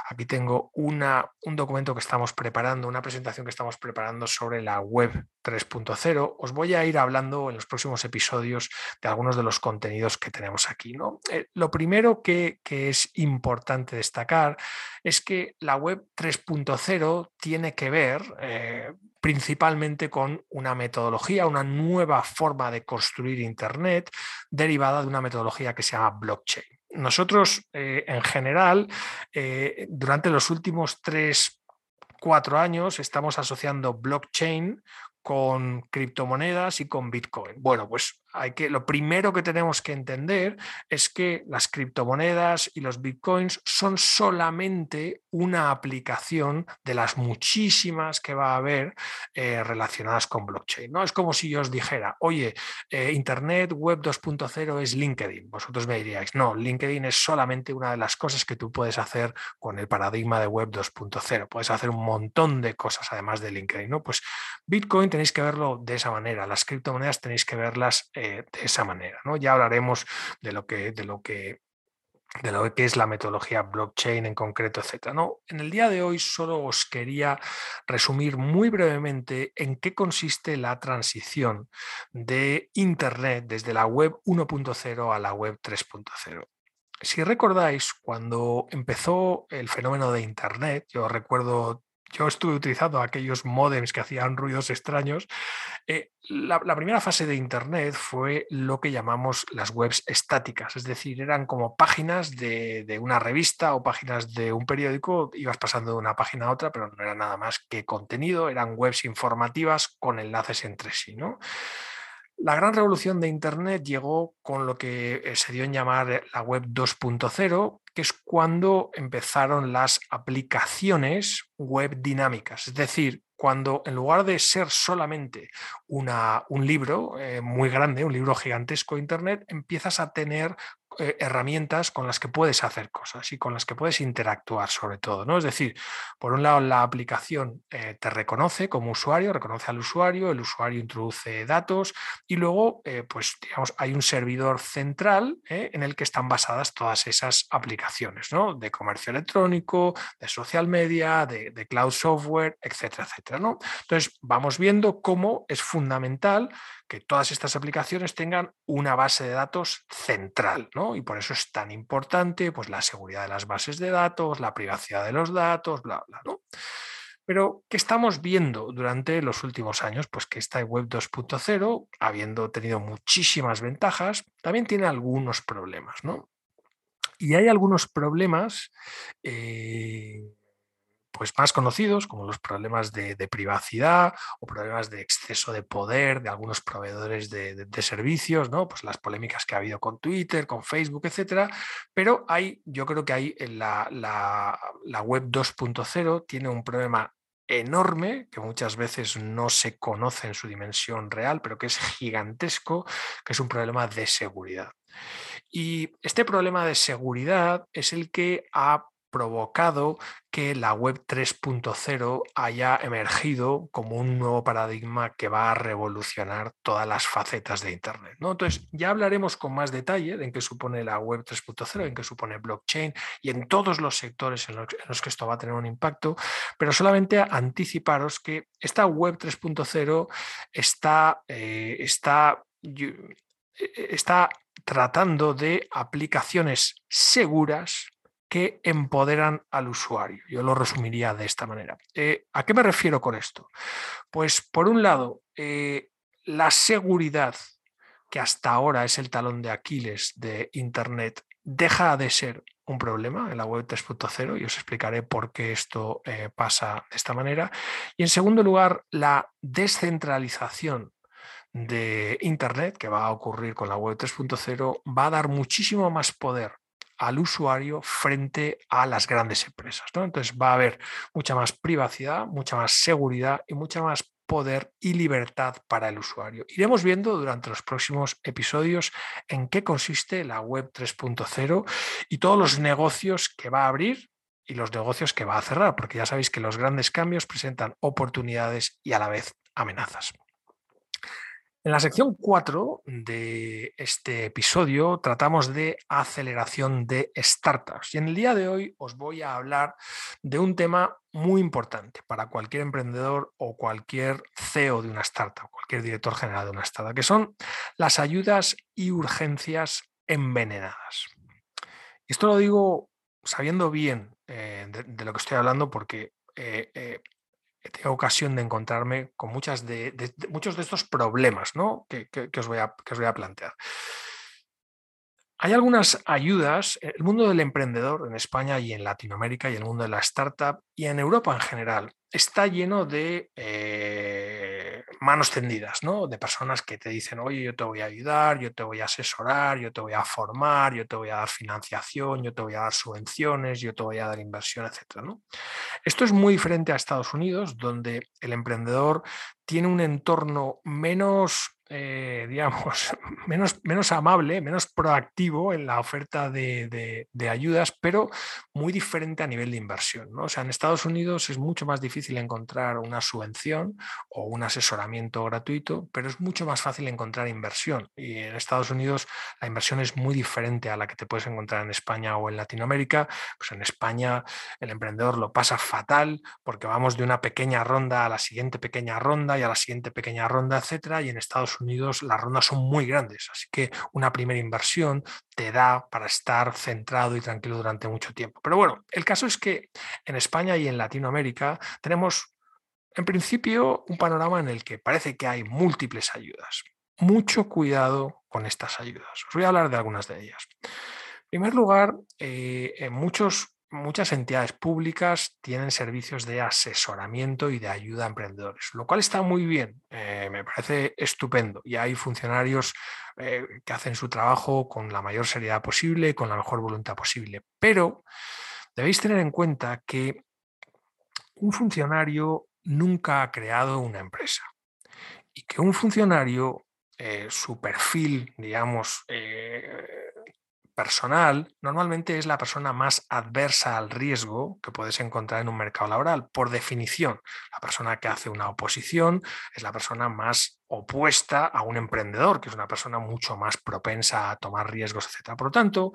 Speaker 1: aquí tengo una, un documento que estamos preparando, una presentación que estamos preparando sobre la web 3.0. Os voy a ir hablando en los próximos episodios de algunos de los contenidos que tenemos aquí. ¿no? lo primero que, que es importante destacar es que la web 3.0 tiene que ver eh, principalmente con una metodología, una nueva forma de construir Internet derivada de una metodología que se llama blockchain. Nosotros, eh, en general, eh, durante los últimos tres, cuatro años, estamos asociando blockchain con criptomonedas y con Bitcoin. Bueno, pues lo primero que tenemos que entender es que las criptomonedas y los bitcoins son solamente una aplicación de las muchísimas que va a haber eh, relacionadas con blockchain. ¿no? Es como si yo os dijera, oye, eh, Internet Web 2.0 es LinkedIn. Vosotros me diríais, no, LinkedIn es solamente una de las cosas que tú puedes hacer con el paradigma de Web 2.0. Puedes hacer un montón de cosas además de LinkedIn. ¿no? Pues Bitcoin tenéis que verlo de esa manera, las criptomonedas tenéis que verlas de esa manera. ¿no? Ya hablaremos de lo que, de lo que de lo que es la metodología blockchain en concreto, etc. ¿no? En el día de hoy solo os quería resumir muy brevemente en qué consiste la transición de Internet desde la web 1.0 a la web 3.0. si recordáis, cuando empezó el fenómeno de Internet, yo recuerdo yo estuve utilizando aquellos modems que hacían ruidos extraños. Eh, la, primera fase de Internet fue lo que llamamos las webs estáticas, es decir, eran como páginas de, una revista o páginas de un periódico, ibas pasando de una página a otra, pero no era nada más que contenido, eran webs informativas con enlaces entre sí. ¿no? La gran revolución de Internet llegó con lo que eh, se dio en llamar la web 2.0, que es cuando empezaron las aplicaciones web dinámicas, es decir, cuando en lugar de ser solamente una, un libro eh, muy grande, un libro gigantesco de Internet, empiezas a tener eh, herramientas con las que puedes hacer cosas y con las que puedes interactuar sobre todo. ¿no? Es decir, por un lado la aplicación eh, te reconoce como usuario, reconoce al usuario, el usuario introduce datos y luego eh, pues digamos hay un servidor central en el que están basadas todas esas aplicaciones ¿no? de comercio electrónico, de social media, de, de cloud software, etcétera, etcétera. ¿no? Entonces vamos viendo cómo es fundamental que todas estas aplicaciones tengan una base de datos central, ¿no? Y por eso es tan importante pues, la seguridad de las bases de datos, la privacidad de los datos, bla, bla, ¿no? Pero, ¿qué estamos viendo durante los últimos años? Pues que esta web 2.0, habiendo tenido muchísimas ventajas, también tiene algunos problemas, ¿no? Y hay algunos problemas eh, pues más conocidos, como los problemas de, privacidad o problemas de exceso de poder de algunos proveedores de, servicios, ¿no? Pues las polémicas que ha habido con Twitter, con Facebook, etcétera. Pero hay, yo creo que hay en la, la web 2.0 tiene un problema enorme, que muchas veces no se conoce en su dimensión real, pero que es gigantesco, que es un problema de seguridad. Y este problema de seguridad es el que ha provocado que la web 3.0 haya emergido como un nuevo paradigma que va a revolucionar todas las facetas de Internet. Entonces, ya hablaremos con más detalle de en qué supone la web 3.0, en qué supone blockchain y en todos los sectores en los, que esto va a tener un impacto, pero solamente anticiparos que esta web 3.0 está, eh, está, eh, está tratando de aplicaciones seguras que empoderan al usuario. Yo lo resumiría de esta manera. Eh, ¿A qué me refiero con esto? Pues por un lado, eh, la seguridad, que hasta ahora es el talón de Aquiles de Internet, deja de ser un problema en la web 3.0 y os explicaré por qué esto eh, pasa de esta manera. Y en segundo lugar, la descentralización de Internet que va a ocurrir con la web 3.0 va a dar muchísimo más poder al usuario frente a las grandes empresas. ¿no? Entonces va a haber mucha más privacidad, mucha más seguridad y mucha más poder y libertad para el usuario. Iremos viendo durante los próximos episodios en qué consiste la web 3.0 y todos los negocios que va a abrir y los negocios que va a cerrar, porque ya sabéis que los grandes cambios presentan oportunidades y a la vez amenazas. En la sección 4 de este episodio tratamos de aceleración de startups y en el día de hoy os voy a hablar de un tema muy importante para cualquier emprendedor o cualquier CEO de una startup, cualquier director general de una startup, que son las ayudas y urgencias envenenadas. Esto lo digo sabiendo bien eh, de, lo que estoy hablando porque eh, eh, tengo ocasión de encontrarme con muchas de, muchos de estos problemas que, os voy a, que os voy a plantear. Hay algunas ayudas, el mundo del emprendedor en España y en Latinoamérica y el mundo de la startup y en Europa en general está lleno de eh, manos tendidas, ¿no? De personas que te dicen, oye, yo te voy a ayudar, yo te voy a asesorar, yo te voy a formar, yo te voy a dar financiación, yo te voy a dar subvenciones, yo te voy a dar inversión, etc. ¿no? Esto es muy diferente a Estados Unidos, donde el emprendedor tiene un entorno menos eh, digamos, menos, menos amable, menos proactivo en la oferta de, ayudas, pero muy diferente a nivel de inversión. ¿no? O sea, en Estados Unidos es mucho más difícil encontrar una subvención o un asesoramiento gratuito, pero es mucho más fácil encontrar inversión. Y en Estados Unidos la inversión es muy diferente a la que te puedes encontrar en España o en Latinoamérica. Pues en España el emprendedor lo pasa fatal porque vamos de una pequeña ronda a la siguiente pequeña ronda y a la siguiente pequeña ronda, etcétera. Y en Estados Unidos las rondas son muy grandes, así que una primera inversión te da para estar centrado y tranquilo durante mucho tiempo. Pero bueno, el caso es que en España y en Latinoamérica tenemos en principio un panorama en el que parece que hay múltiples ayudas. Mucho cuidado con estas ayudas. Os voy a hablar de algunas de ellas. En primer lugar, eh, en muchos muchas entidades públicas tienen servicios de asesoramiento y de ayuda a emprendedores, lo cual está muy bien, eh, me parece estupendo. Y hay funcionarios eh, que hacen su trabajo con la mayor seriedad posible, con la mejor voluntad posible. Pero debéis tener en cuenta que un funcionario nunca ha creado una empresa y que un funcionario, eh, su perfil, digamos, personal normalmente es la persona más adversa al riesgo que puedes encontrar en un mercado laboral. Por definición, la persona que hace una oposición es la persona más opuesta a un emprendedor, que es una persona mucho más propensa a tomar riesgos, etc. Por lo tanto,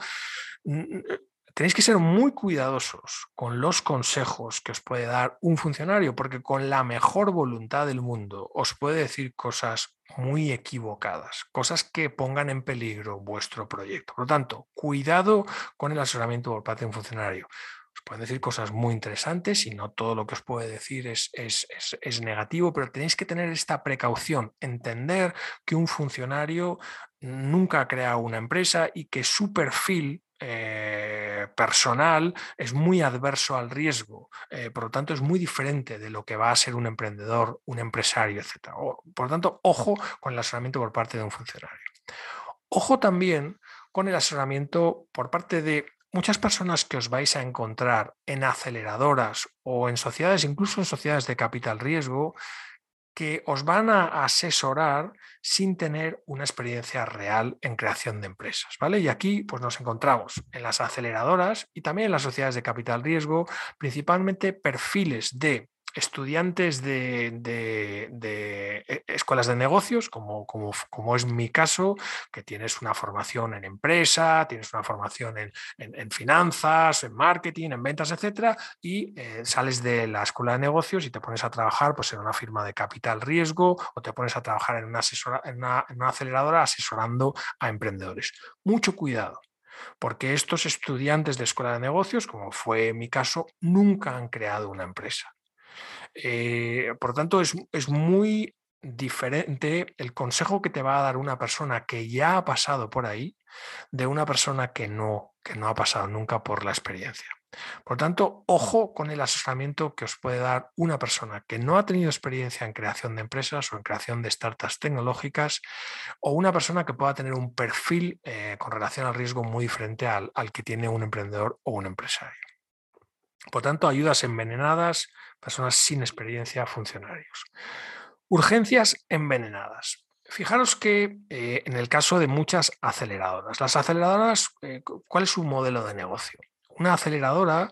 Speaker 1: tenéis que ser muy cuidadosos con los consejos que os puede dar un funcionario, porque con la mejor voluntad del mundo os puede decir cosas muy equivocadas, cosas que pongan en peligro vuestro proyecto. Por lo tanto, cuidado con el asesoramiento por parte de un funcionario. Os pueden decir cosas muy interesantes y no todo lo que os puede decir es, es, es negativo, pero tenéis que tener esta precaución, entender que un funcionario nunca ha creado una empresa y que su perfil eh, personal es muy adverso al riesgo, eh, por lo tanto es muy diferente de lo que va a ser un emprendedor, un empresario, etc. por lo tanto, ojo con el asesoramiento por parte de un funcionario. Ojo también con el asesoramiento por parte de muchas personas que os vais a encontrar en aceleradoras o en sociedades, incluso en sociedades de capital riesgo, que os van a asesorar sin tener una experiencia real en creación de empresas. ¿vale? Y aquí pues, nos encontramos en las aceleradoras y también en las sociedades de capital riesgo, principalmente perfiles de estudiantes de, e, escuelas de negocios, como, es mi caso, que tienes una formación en empresa, tienes una formación en, finanzas, en marketing, en ventas, etcétera, y eh, sales de la escuela de negocios y te pones a trabajar pues, en una firma de capital riesgo o te pones a trabajar en una, asesora, en una aceleradora asesorando a emprendedores. Mucho cuidado porque estos estudiantes de escuela de negocios, como fue mi caso, nunca han creado una empresa. Eh, por tanto, es, es muy diferente el consejo que te va a dar una persona que ya ha pasado por ahí de una persona que no, que no ha pasado nunca por la experiencia. Por tanto, ojo con el asesoramiento que os puede dar una persona que no ha tenido experiencia en creación de empresas o en creación de startups tecnológicas o una persona que pueda tener un perfil eh, con relación al riesgo muy diferente al, al que tiene un emprendedor o un empresario. Por tanto, ayudas envenenadas, personas sin experiencia, funcionarios. Urgencias envenenadas. Fijaros que eh, en el caso de muchas aceleradoras, las aceleradoras, eh, ¿cuál es su modelo de negocio? Una aceleradora,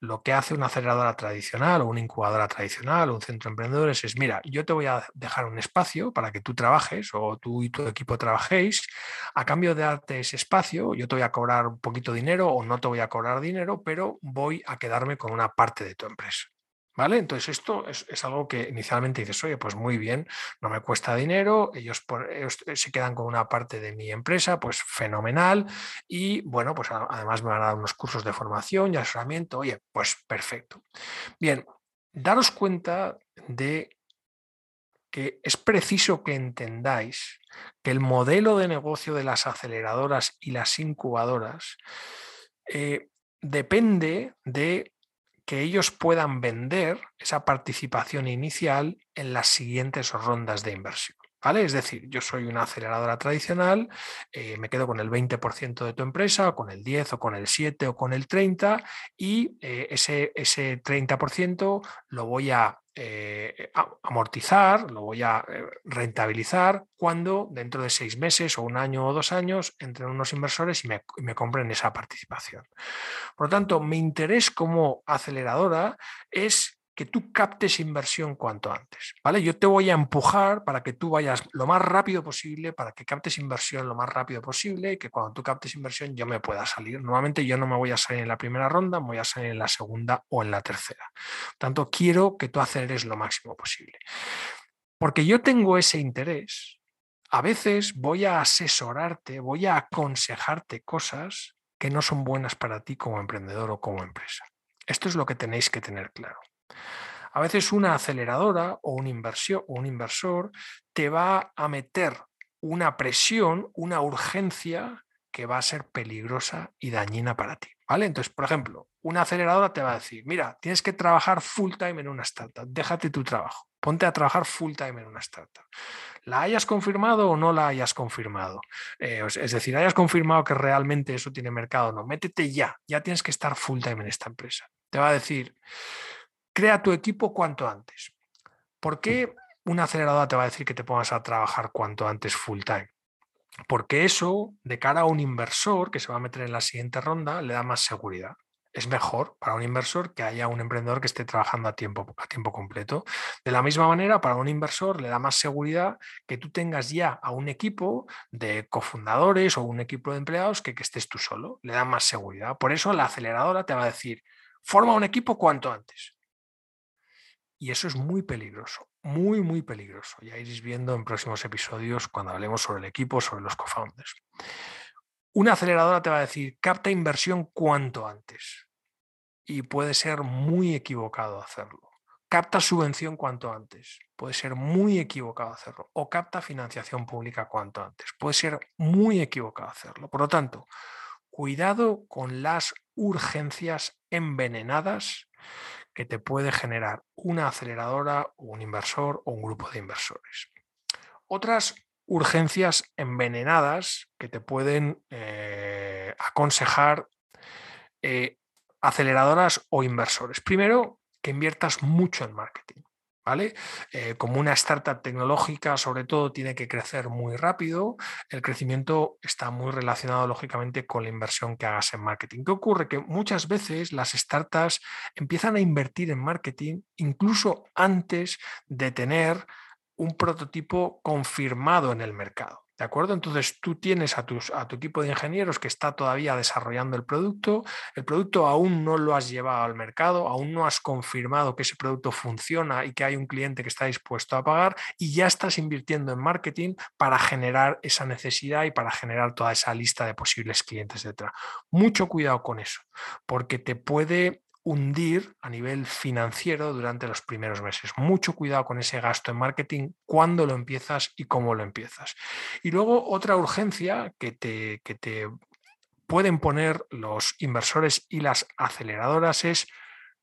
Speaker 1: lo que hace una aceleradora tradicional o una incubadora tradicional o un centro de emprendedores es, mira, yo te voy a dejar un espacio para que tú trabajes o tú y tu equipo trabajéis. A cambio de darte ese espacio, yo te voy a cobrar un poquito de dinero o no te voy a cobrar dinero, pero voy a quedarme con una parte de tu empresa. ¿Vale? Entonces esto es, algo que inicialmente dices, oye, pues muy bien, no me cuesta dinero, ellos, eh, se quedan con una parte de mi empresa, pues fenomenal, y bueno, pues además me van a dar unos cursos de formación y asesoramiento, oye, pues perfecto. Bien, daros cuenta de que es preciso que entendáis que el modelo de negocio de las aceleradoras y las incubadoras eh, depende de que ellos puedan vender esa participación inicial en las siguientes rondas de inversión. ¿Vale? Es decir, yo soy una aceleradora tradicional, eh, me quedo con el 20% de tu empresa, o con el 10, o con el 7, o con el 30, y eh, ese, ese 30% lo voy a eh, amortizar, lo voy a rentabilizar cuando dentro de seis meses o un año o dos años entren unos inversores y me, y me compren esa participación. Por lo tanto, mi interés como aceleradora es que tú captes inversión cuanto antes, ¿vale? Yo te voy a empujar para que tú vayas lo más rápido posible, para que captes inversión lo más rápido posible y que cuando tú captes inversión yo me pueda salir. Nuevamente yo no me voy a salir en la primera ronda, me voy a salir en la segunda o en la tercera. Tanto, quiero que tú aceleres lo máximo posible. Porque yo tengo ese interés, a veces voy a asesorarte, voy a aconsejarte cosas que no son buenas para ti como emprendedor o como empresa. Esto es lo que tenéis que tener claro. A veces una aceleradora o un, o un inversor te va a meter una presión, una urgencia que va a ser peligrosa y dañina para ti. ¿vale? Entonces, por ejemplo, una aceleradora te va a decir, mira, tienes que trabajar full time en una startup, déjate tu trabajo, ponte a trabajar full time en una startup. La hayas confirmado o no la hayas confirmado. Eh, es decir, hayas confirmado que realmente eso tiene mercado no. Métete ya, ya tienes que estar full time en esta empresa. Te va a decir, crea tu equipo cuanto antes. ¿Por qué una aceleradora te va a decir que te pongas a trabajar cuanto antes full time? Porque eso, de cara a un inversor que se va a meter en la siguiente ronda, le da más seguridad. Es mejor para un inversor que haya un emprendedor que esté trabajando a tiempo, a tiempo completo. De la misma manera, para un inversor le da más seguridad que tú tengas ya a un equipo de cofundadores o un equipo de empleados que, que estés tú solo. Le da más seguridad. Por eso la aceleradora te va a decir, forma un equipo cuanto antes. Y eso es muy peligroso, muy, muy peligroso. Ya iréis viendo en próximos episodios cuando hablemos sobre el equipo, sobre los co-founders. Una aceleradora te va a decir, capta inversión cuanto antes. Y puede ser muy equivocado hacerlo. Capta subvención cuanto antes. Puede ser muy equivocado hacerlo. O capta financiación pública cuanto antes. Puede ser muy equivocado hacerlo. Por lo tanto, cuidado con las urgencias envenenadas que te puede generar una aceleradora un inversor o un grupo de inversores. Otras urgencias envenenadas que te pueden eh, aconsejar eh, aceleradoras o inversores. Primero, que inviertas mucho en marketing. ¿Vale? Eh, como una startup tecnológica, sobre todo, tiene que crecer muy rápido. El crecimiento está muy relacionado, lógicamente, con la inversión que hagas en marketing. ¿Qué ocurre? Que muchas veces las startups empiezan a invertir en marketing incluso antes de tener un prototipo confirmado en el mercado. ¿De acuerdo? Entonces tú tienes a, tus, a tu equipo de ingenieros que está todavía desarrollando el producto, el producto aún no lo has llevado al mercado, aún no has confirmado que ese producto funciona y que hay un cliente que está dispuesto a pagar y ya estás invirtiendo en marketing para generar esa necesidad y para generar toda esa lista de posibles clientes detrás. Mucho cuidado con eso, porque te puede hundir a nivel financiero durante los primeros meses. Mucho cuidado con ese gasto en marketing, cuándo lo empiezas y cómo lo empiezas. Y luego otra urgencia que te, que te pueden poner los inversores y las aceleradoras es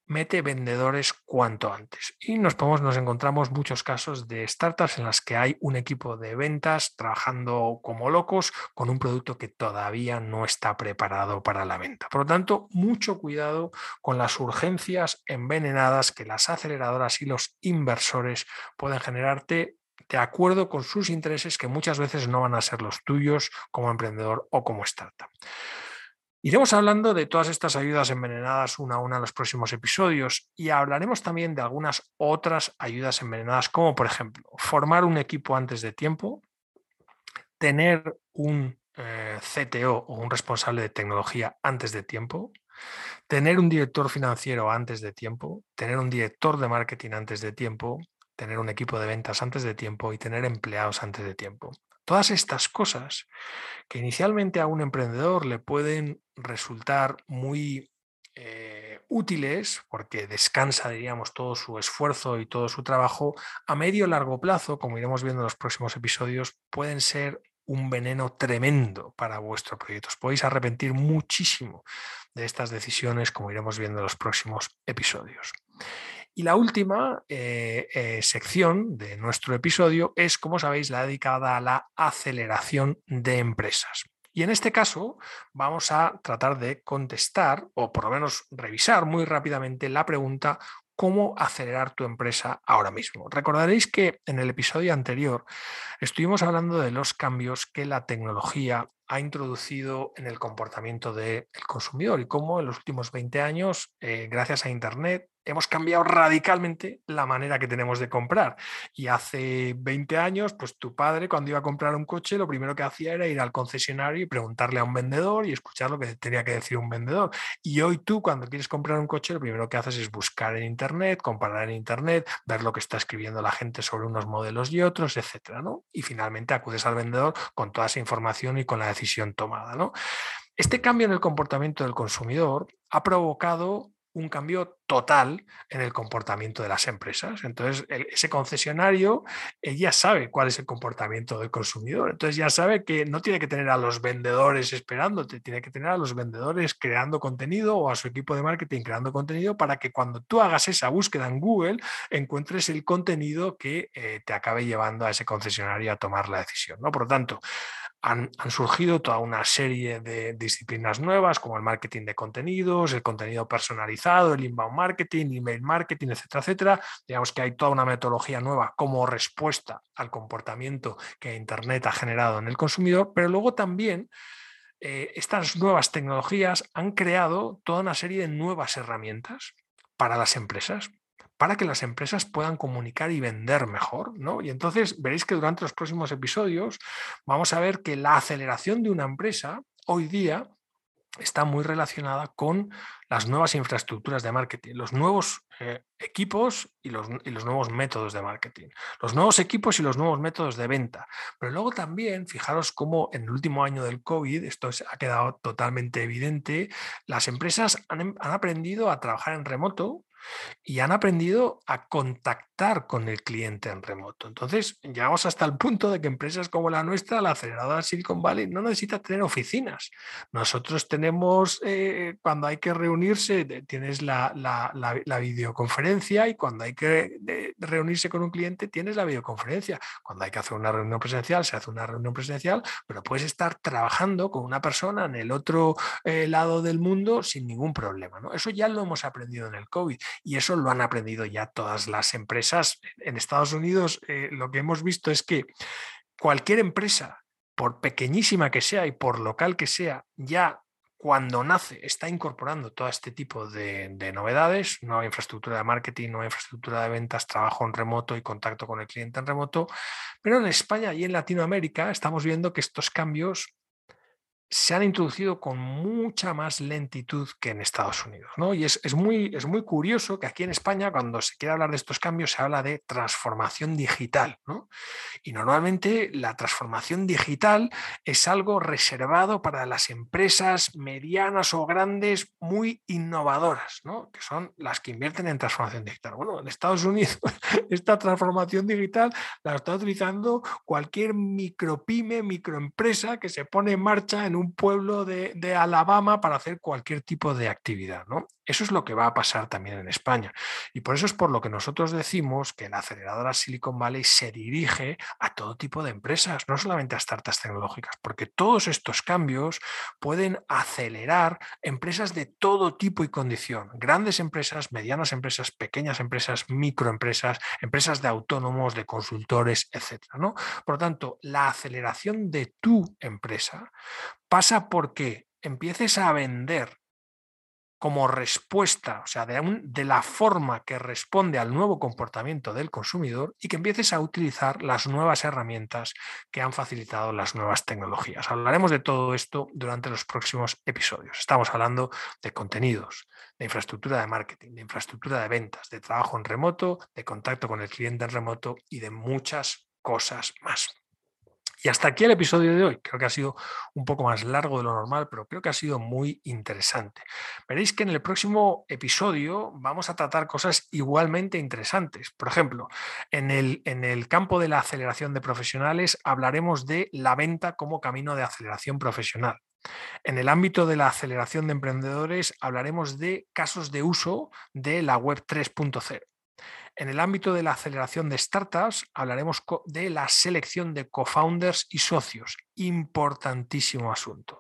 Speaker 1: mete vendedores cuanto antes. Y nos, podemos, nos encontramos muchos casos de startups en las que hay un equipo de ventas trabajando como locos con un producto que todavía no está preparado para la venta. Por lo tanto, mucho cuidado con las urgencias envenenadas que las aceleradoras y los inversores pueden generarte de acuerdo con sus intereses que muchas veces no van a ser los tuyos como emprendedor o como startup. Iremos hablando de todas estas ayudas envenenadas una a una en los próximos episodios y hablaremos también de algunas otras ayudas envenenadas, como por ejemplo formar un equipo antes de tiempo, tener un eh, CTO o un responsable de tecnología antes de tiempo, tener un director financiero antes de tiempo, tener un director de marketing antes de tiempo, tener un equipo de ventas antes de tiempo y tener empleados antes de tiempo. Todas estas cosas que inicialmente a un emprendedor le pueden resultar muy eh, útiles porque descansa, diríamos, todo su esfuerzo y todo su trabajo, a medio o largo plazo, como iremos viendo en los próximos episodios, pueden ser un veneno tremendo para vuestro proyecto. Os podéis arrepentir muchísimo de estas decisiones, como iremos viendo en los próximos episodios. Y la última eh, eh, sección de nuestro episodio es, como sabéis, la dedicada a la aceleración de empresas. Y en este caso vamos a tratar de contestar o por lo menos revisar muy rápidamente la pregunta cómo acelerar tu empresa ahora mismo. Recordaréis que en el episodio anterior estuvimos hablando de los cambios que la tecnología ha introducido en el comportamiento del consumidor y cómo en los últimos 20 años, eh, gracias a Internet, hemos cambiado radicalmente la manera que tenemos de comprar. Y hace 20 años, pues tu padre cuando iba a comprar un coche, lo primero que hacía era ir al concesionario y preguntarle a un vendedor y escuchar lo que tenía que decir un vendedor. Y hoy tú cuando quieres comprar un coche, lo primero que haces es buscar en Internet, comparar en Internet, ver lo que está escribiendo la gente sobre unos modelos y otros, etcétera, ¿no? Y finalmente acudes al vendedor con toda esa información y con la decisión tomada, ¿no? Este cambio en el comportamiento del consumidor ha provocado un cambio total en el comportamiento de las empresas. Entonces, ese concesionario ya sabe cuál es el comportamiento del consumidor. Entonces, ya sabe que no tiene que tener a los vendedores esperándote, tiene que tener a los vendedores creando contenido o a su equipo de marketing creando contenido para que cuando tú hagas esa búsqueda en Google encuentres el contenido que eh, te acabe llevando a ese concesionario a tomar la decisión. ¿no? Por lo tanto, han, surgido toda una serie de disciplinas nuevas como el marketing de contenidos, el contenido personalizado, el inbound marketing, email marketing, etcétera, etcétera. Digamos que hay toda una metodología nueva como respuesta al comportamiento que Internet ha generado en el consumidor, pero luego también eh, estas nuevas tecnologías han creado toda una serie de nuevas herramientas para las empresas para que las empresas puedan comunicar y vender mejor. ¿no? Y entonces veréis que durante los próximos episodios vamos a ver que la aceleración de una empresa hoy día está muy relacionada con las nuevas infraestructuras de marketing, los nuevos eh, equipos y los, y los, nuevos métodos de marketing, los nuevos equipos y los nuevos métodos de venta. Pero luego también, fijaros cómo en el último año del COVID, esto ha quedado totalmente evidente, las empresas han, han aprendido a trabajar en remoto, y han aprendido a contactar con el cliente en remoto. Entonces, llegamos hasta el punto de que empresas como la nuestra, la aceleradora Silicon Valley, no necesita tener oficinas. Nosotros tenemos, eh, cuando hay que reunirse, tienes la, videoconferencia y cuando hay que reunirse con un cliente, tienes la videoconferencia. Cuando hay que hacer una reunión presencial, se hace una reunión presencial, pero puedes estar trabajando con una persona en el otro eh, lado del mundo sin ningún problema. Eso ya lo hemos aprendido en el COVID y eso lo han aprendido ya todas las empresas. En Estados Unidos eh, lo que hemos visto es que cualquier empresa, por pequeñísima que sea y por local que sea, ya cuando nace está incorporando todo este tipo de, de, novedades, nueva infraestructura de marketing, nueva infraestructura de ventas, trabajo en remoto y contacto con el cliente en remoto. Pero en España y en Latinoamérica estamos viendo que estos cambios se han introducido con mucha más lentitud que en Estados Unidos. ¿no? Y es, muy, es muy curioso que aquí en España, cuando se quiere hablar de estos cambios, se habla de transformación digital. ¿no? Y normalmente la transformación digital es algo reservado para las empresas medianas o grandes muy innovadoras, ¿no? que son las que invierten en transformación digital. Bueno, en Estados Unidos esta transformación digital la está utilizando cualquier micropyme, microempresa que se pone en marcha en un pueblo de, Alabama para hacer cualquier tipo de actividad. ¿no? Eso es lo que va a pasar también en España. Y por eso es por lo que nosotros decimos que la aceleradora Silicon Valley se dirige a todo tipo de empresas, no solamente a startups tecnológicas, porque todos estos cambios pueden acelerar empresas de todo tipo y condición. Grandes empresas, medianas empresas, pequeñas empresas, microempresas, empresas de autónomos, de consultores, etc. ¿no? Por lo tanto, la aceleración de tu empresa pasa porque empieces a vender como respuesta, o sea, de, de, la forma que responde al nuevo comportamiento del consumidor y que empieces a utilizar las nuevas herramientas que han facilitado las nuevas tecnologías. Hablaremos de todo esto durante los próximos episodios. Estamos hablando de contenidos, de infraestructura de marketing, de infraestructura de ventas, de trabajo en remoto, de contacto con el cliente en remoto y de muchas cosas más. Y hasta aquí el episodio de hoy. Creo que ha sido un poco más largo de lo normal, pero creo que ha sido muy interesante. Veréis que en el próximo episodio vamos a tratar cosas igualmente interesantes. Por ejemplo, en el, en el campo de la aceleración de profesionales hablaremos de la venta como camino de aceleración profesional. En el ámbito de la aceleración de emprendedores hablaremos de casos de uso de la web 3.0. En el ámbito de la aceleración de startups hablaremos de la selección de co-founders y socios, importantísimo asunto.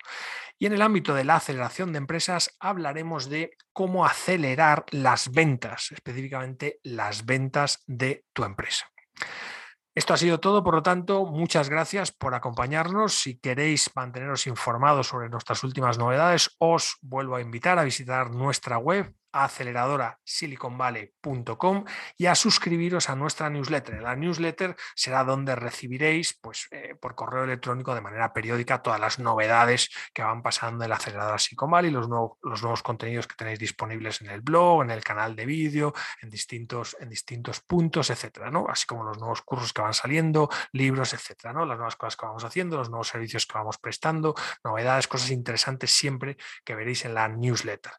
Speaker 1: Y en el ámbito de la aceleración de empresas hablaremos de cómo acelerar las ventas, específicamente las ventas de tu empresa. Esto ha sido todo, por lo tanto, muchas gracias por acompañarnos. Si queréis manteneros informados sobre nuestras últimas novedades, os vuelvo a invitar a visitar nuestra web aceleradora siliconvalley.com y a suscribiros a nuestra newsletter. La newsletter será donde recibiréis pues, eh, por correo electrónico de manera periódica todas las novedades que van pasando en la aceleradora Silicon Valley, los, los nuevos contenidos que tenéis disponibles en el blog, en el canal de vídeo, en distintos, en distintos puntos, etcétera, ¿no? Así como los nuevos cursos que van saliendo, libros, etcétera, ¿no? Las nuevas cosas que vamos haciendo, los nuevos servicios que vamos prestando, novedades, cosas interesantes siempre que veréis en la newsletter.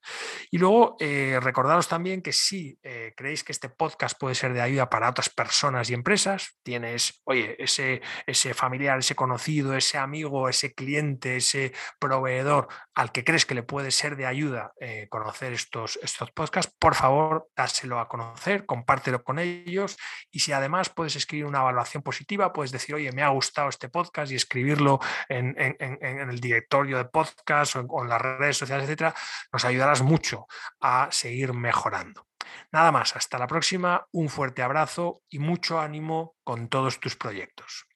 Speaker 1: Y luego eh, recordaros también que si eh, creéis que este podcast puede ser de ayuda para otras personas y empresas, tienes, oye, ese, ese familiar, ese conocido, ese amigo, ese cliente, ese proveedor al que crees que le puede ser de ayuda eh, conocer estos, estos podcasts, por favor, dáselo a conocer, compártelo con ellos y si además puedes escribir una evaluación positiva, puedes decir, oye, me ha gustado este podcast y escribirlo en, el directorio de podcast o en, las redes sociales, etcétera, nos ayudarás mucho a seguir mejorando. Nada más, hasta la próxima, un fuerte abrazo y mucho ánimo con todos tus proyectos.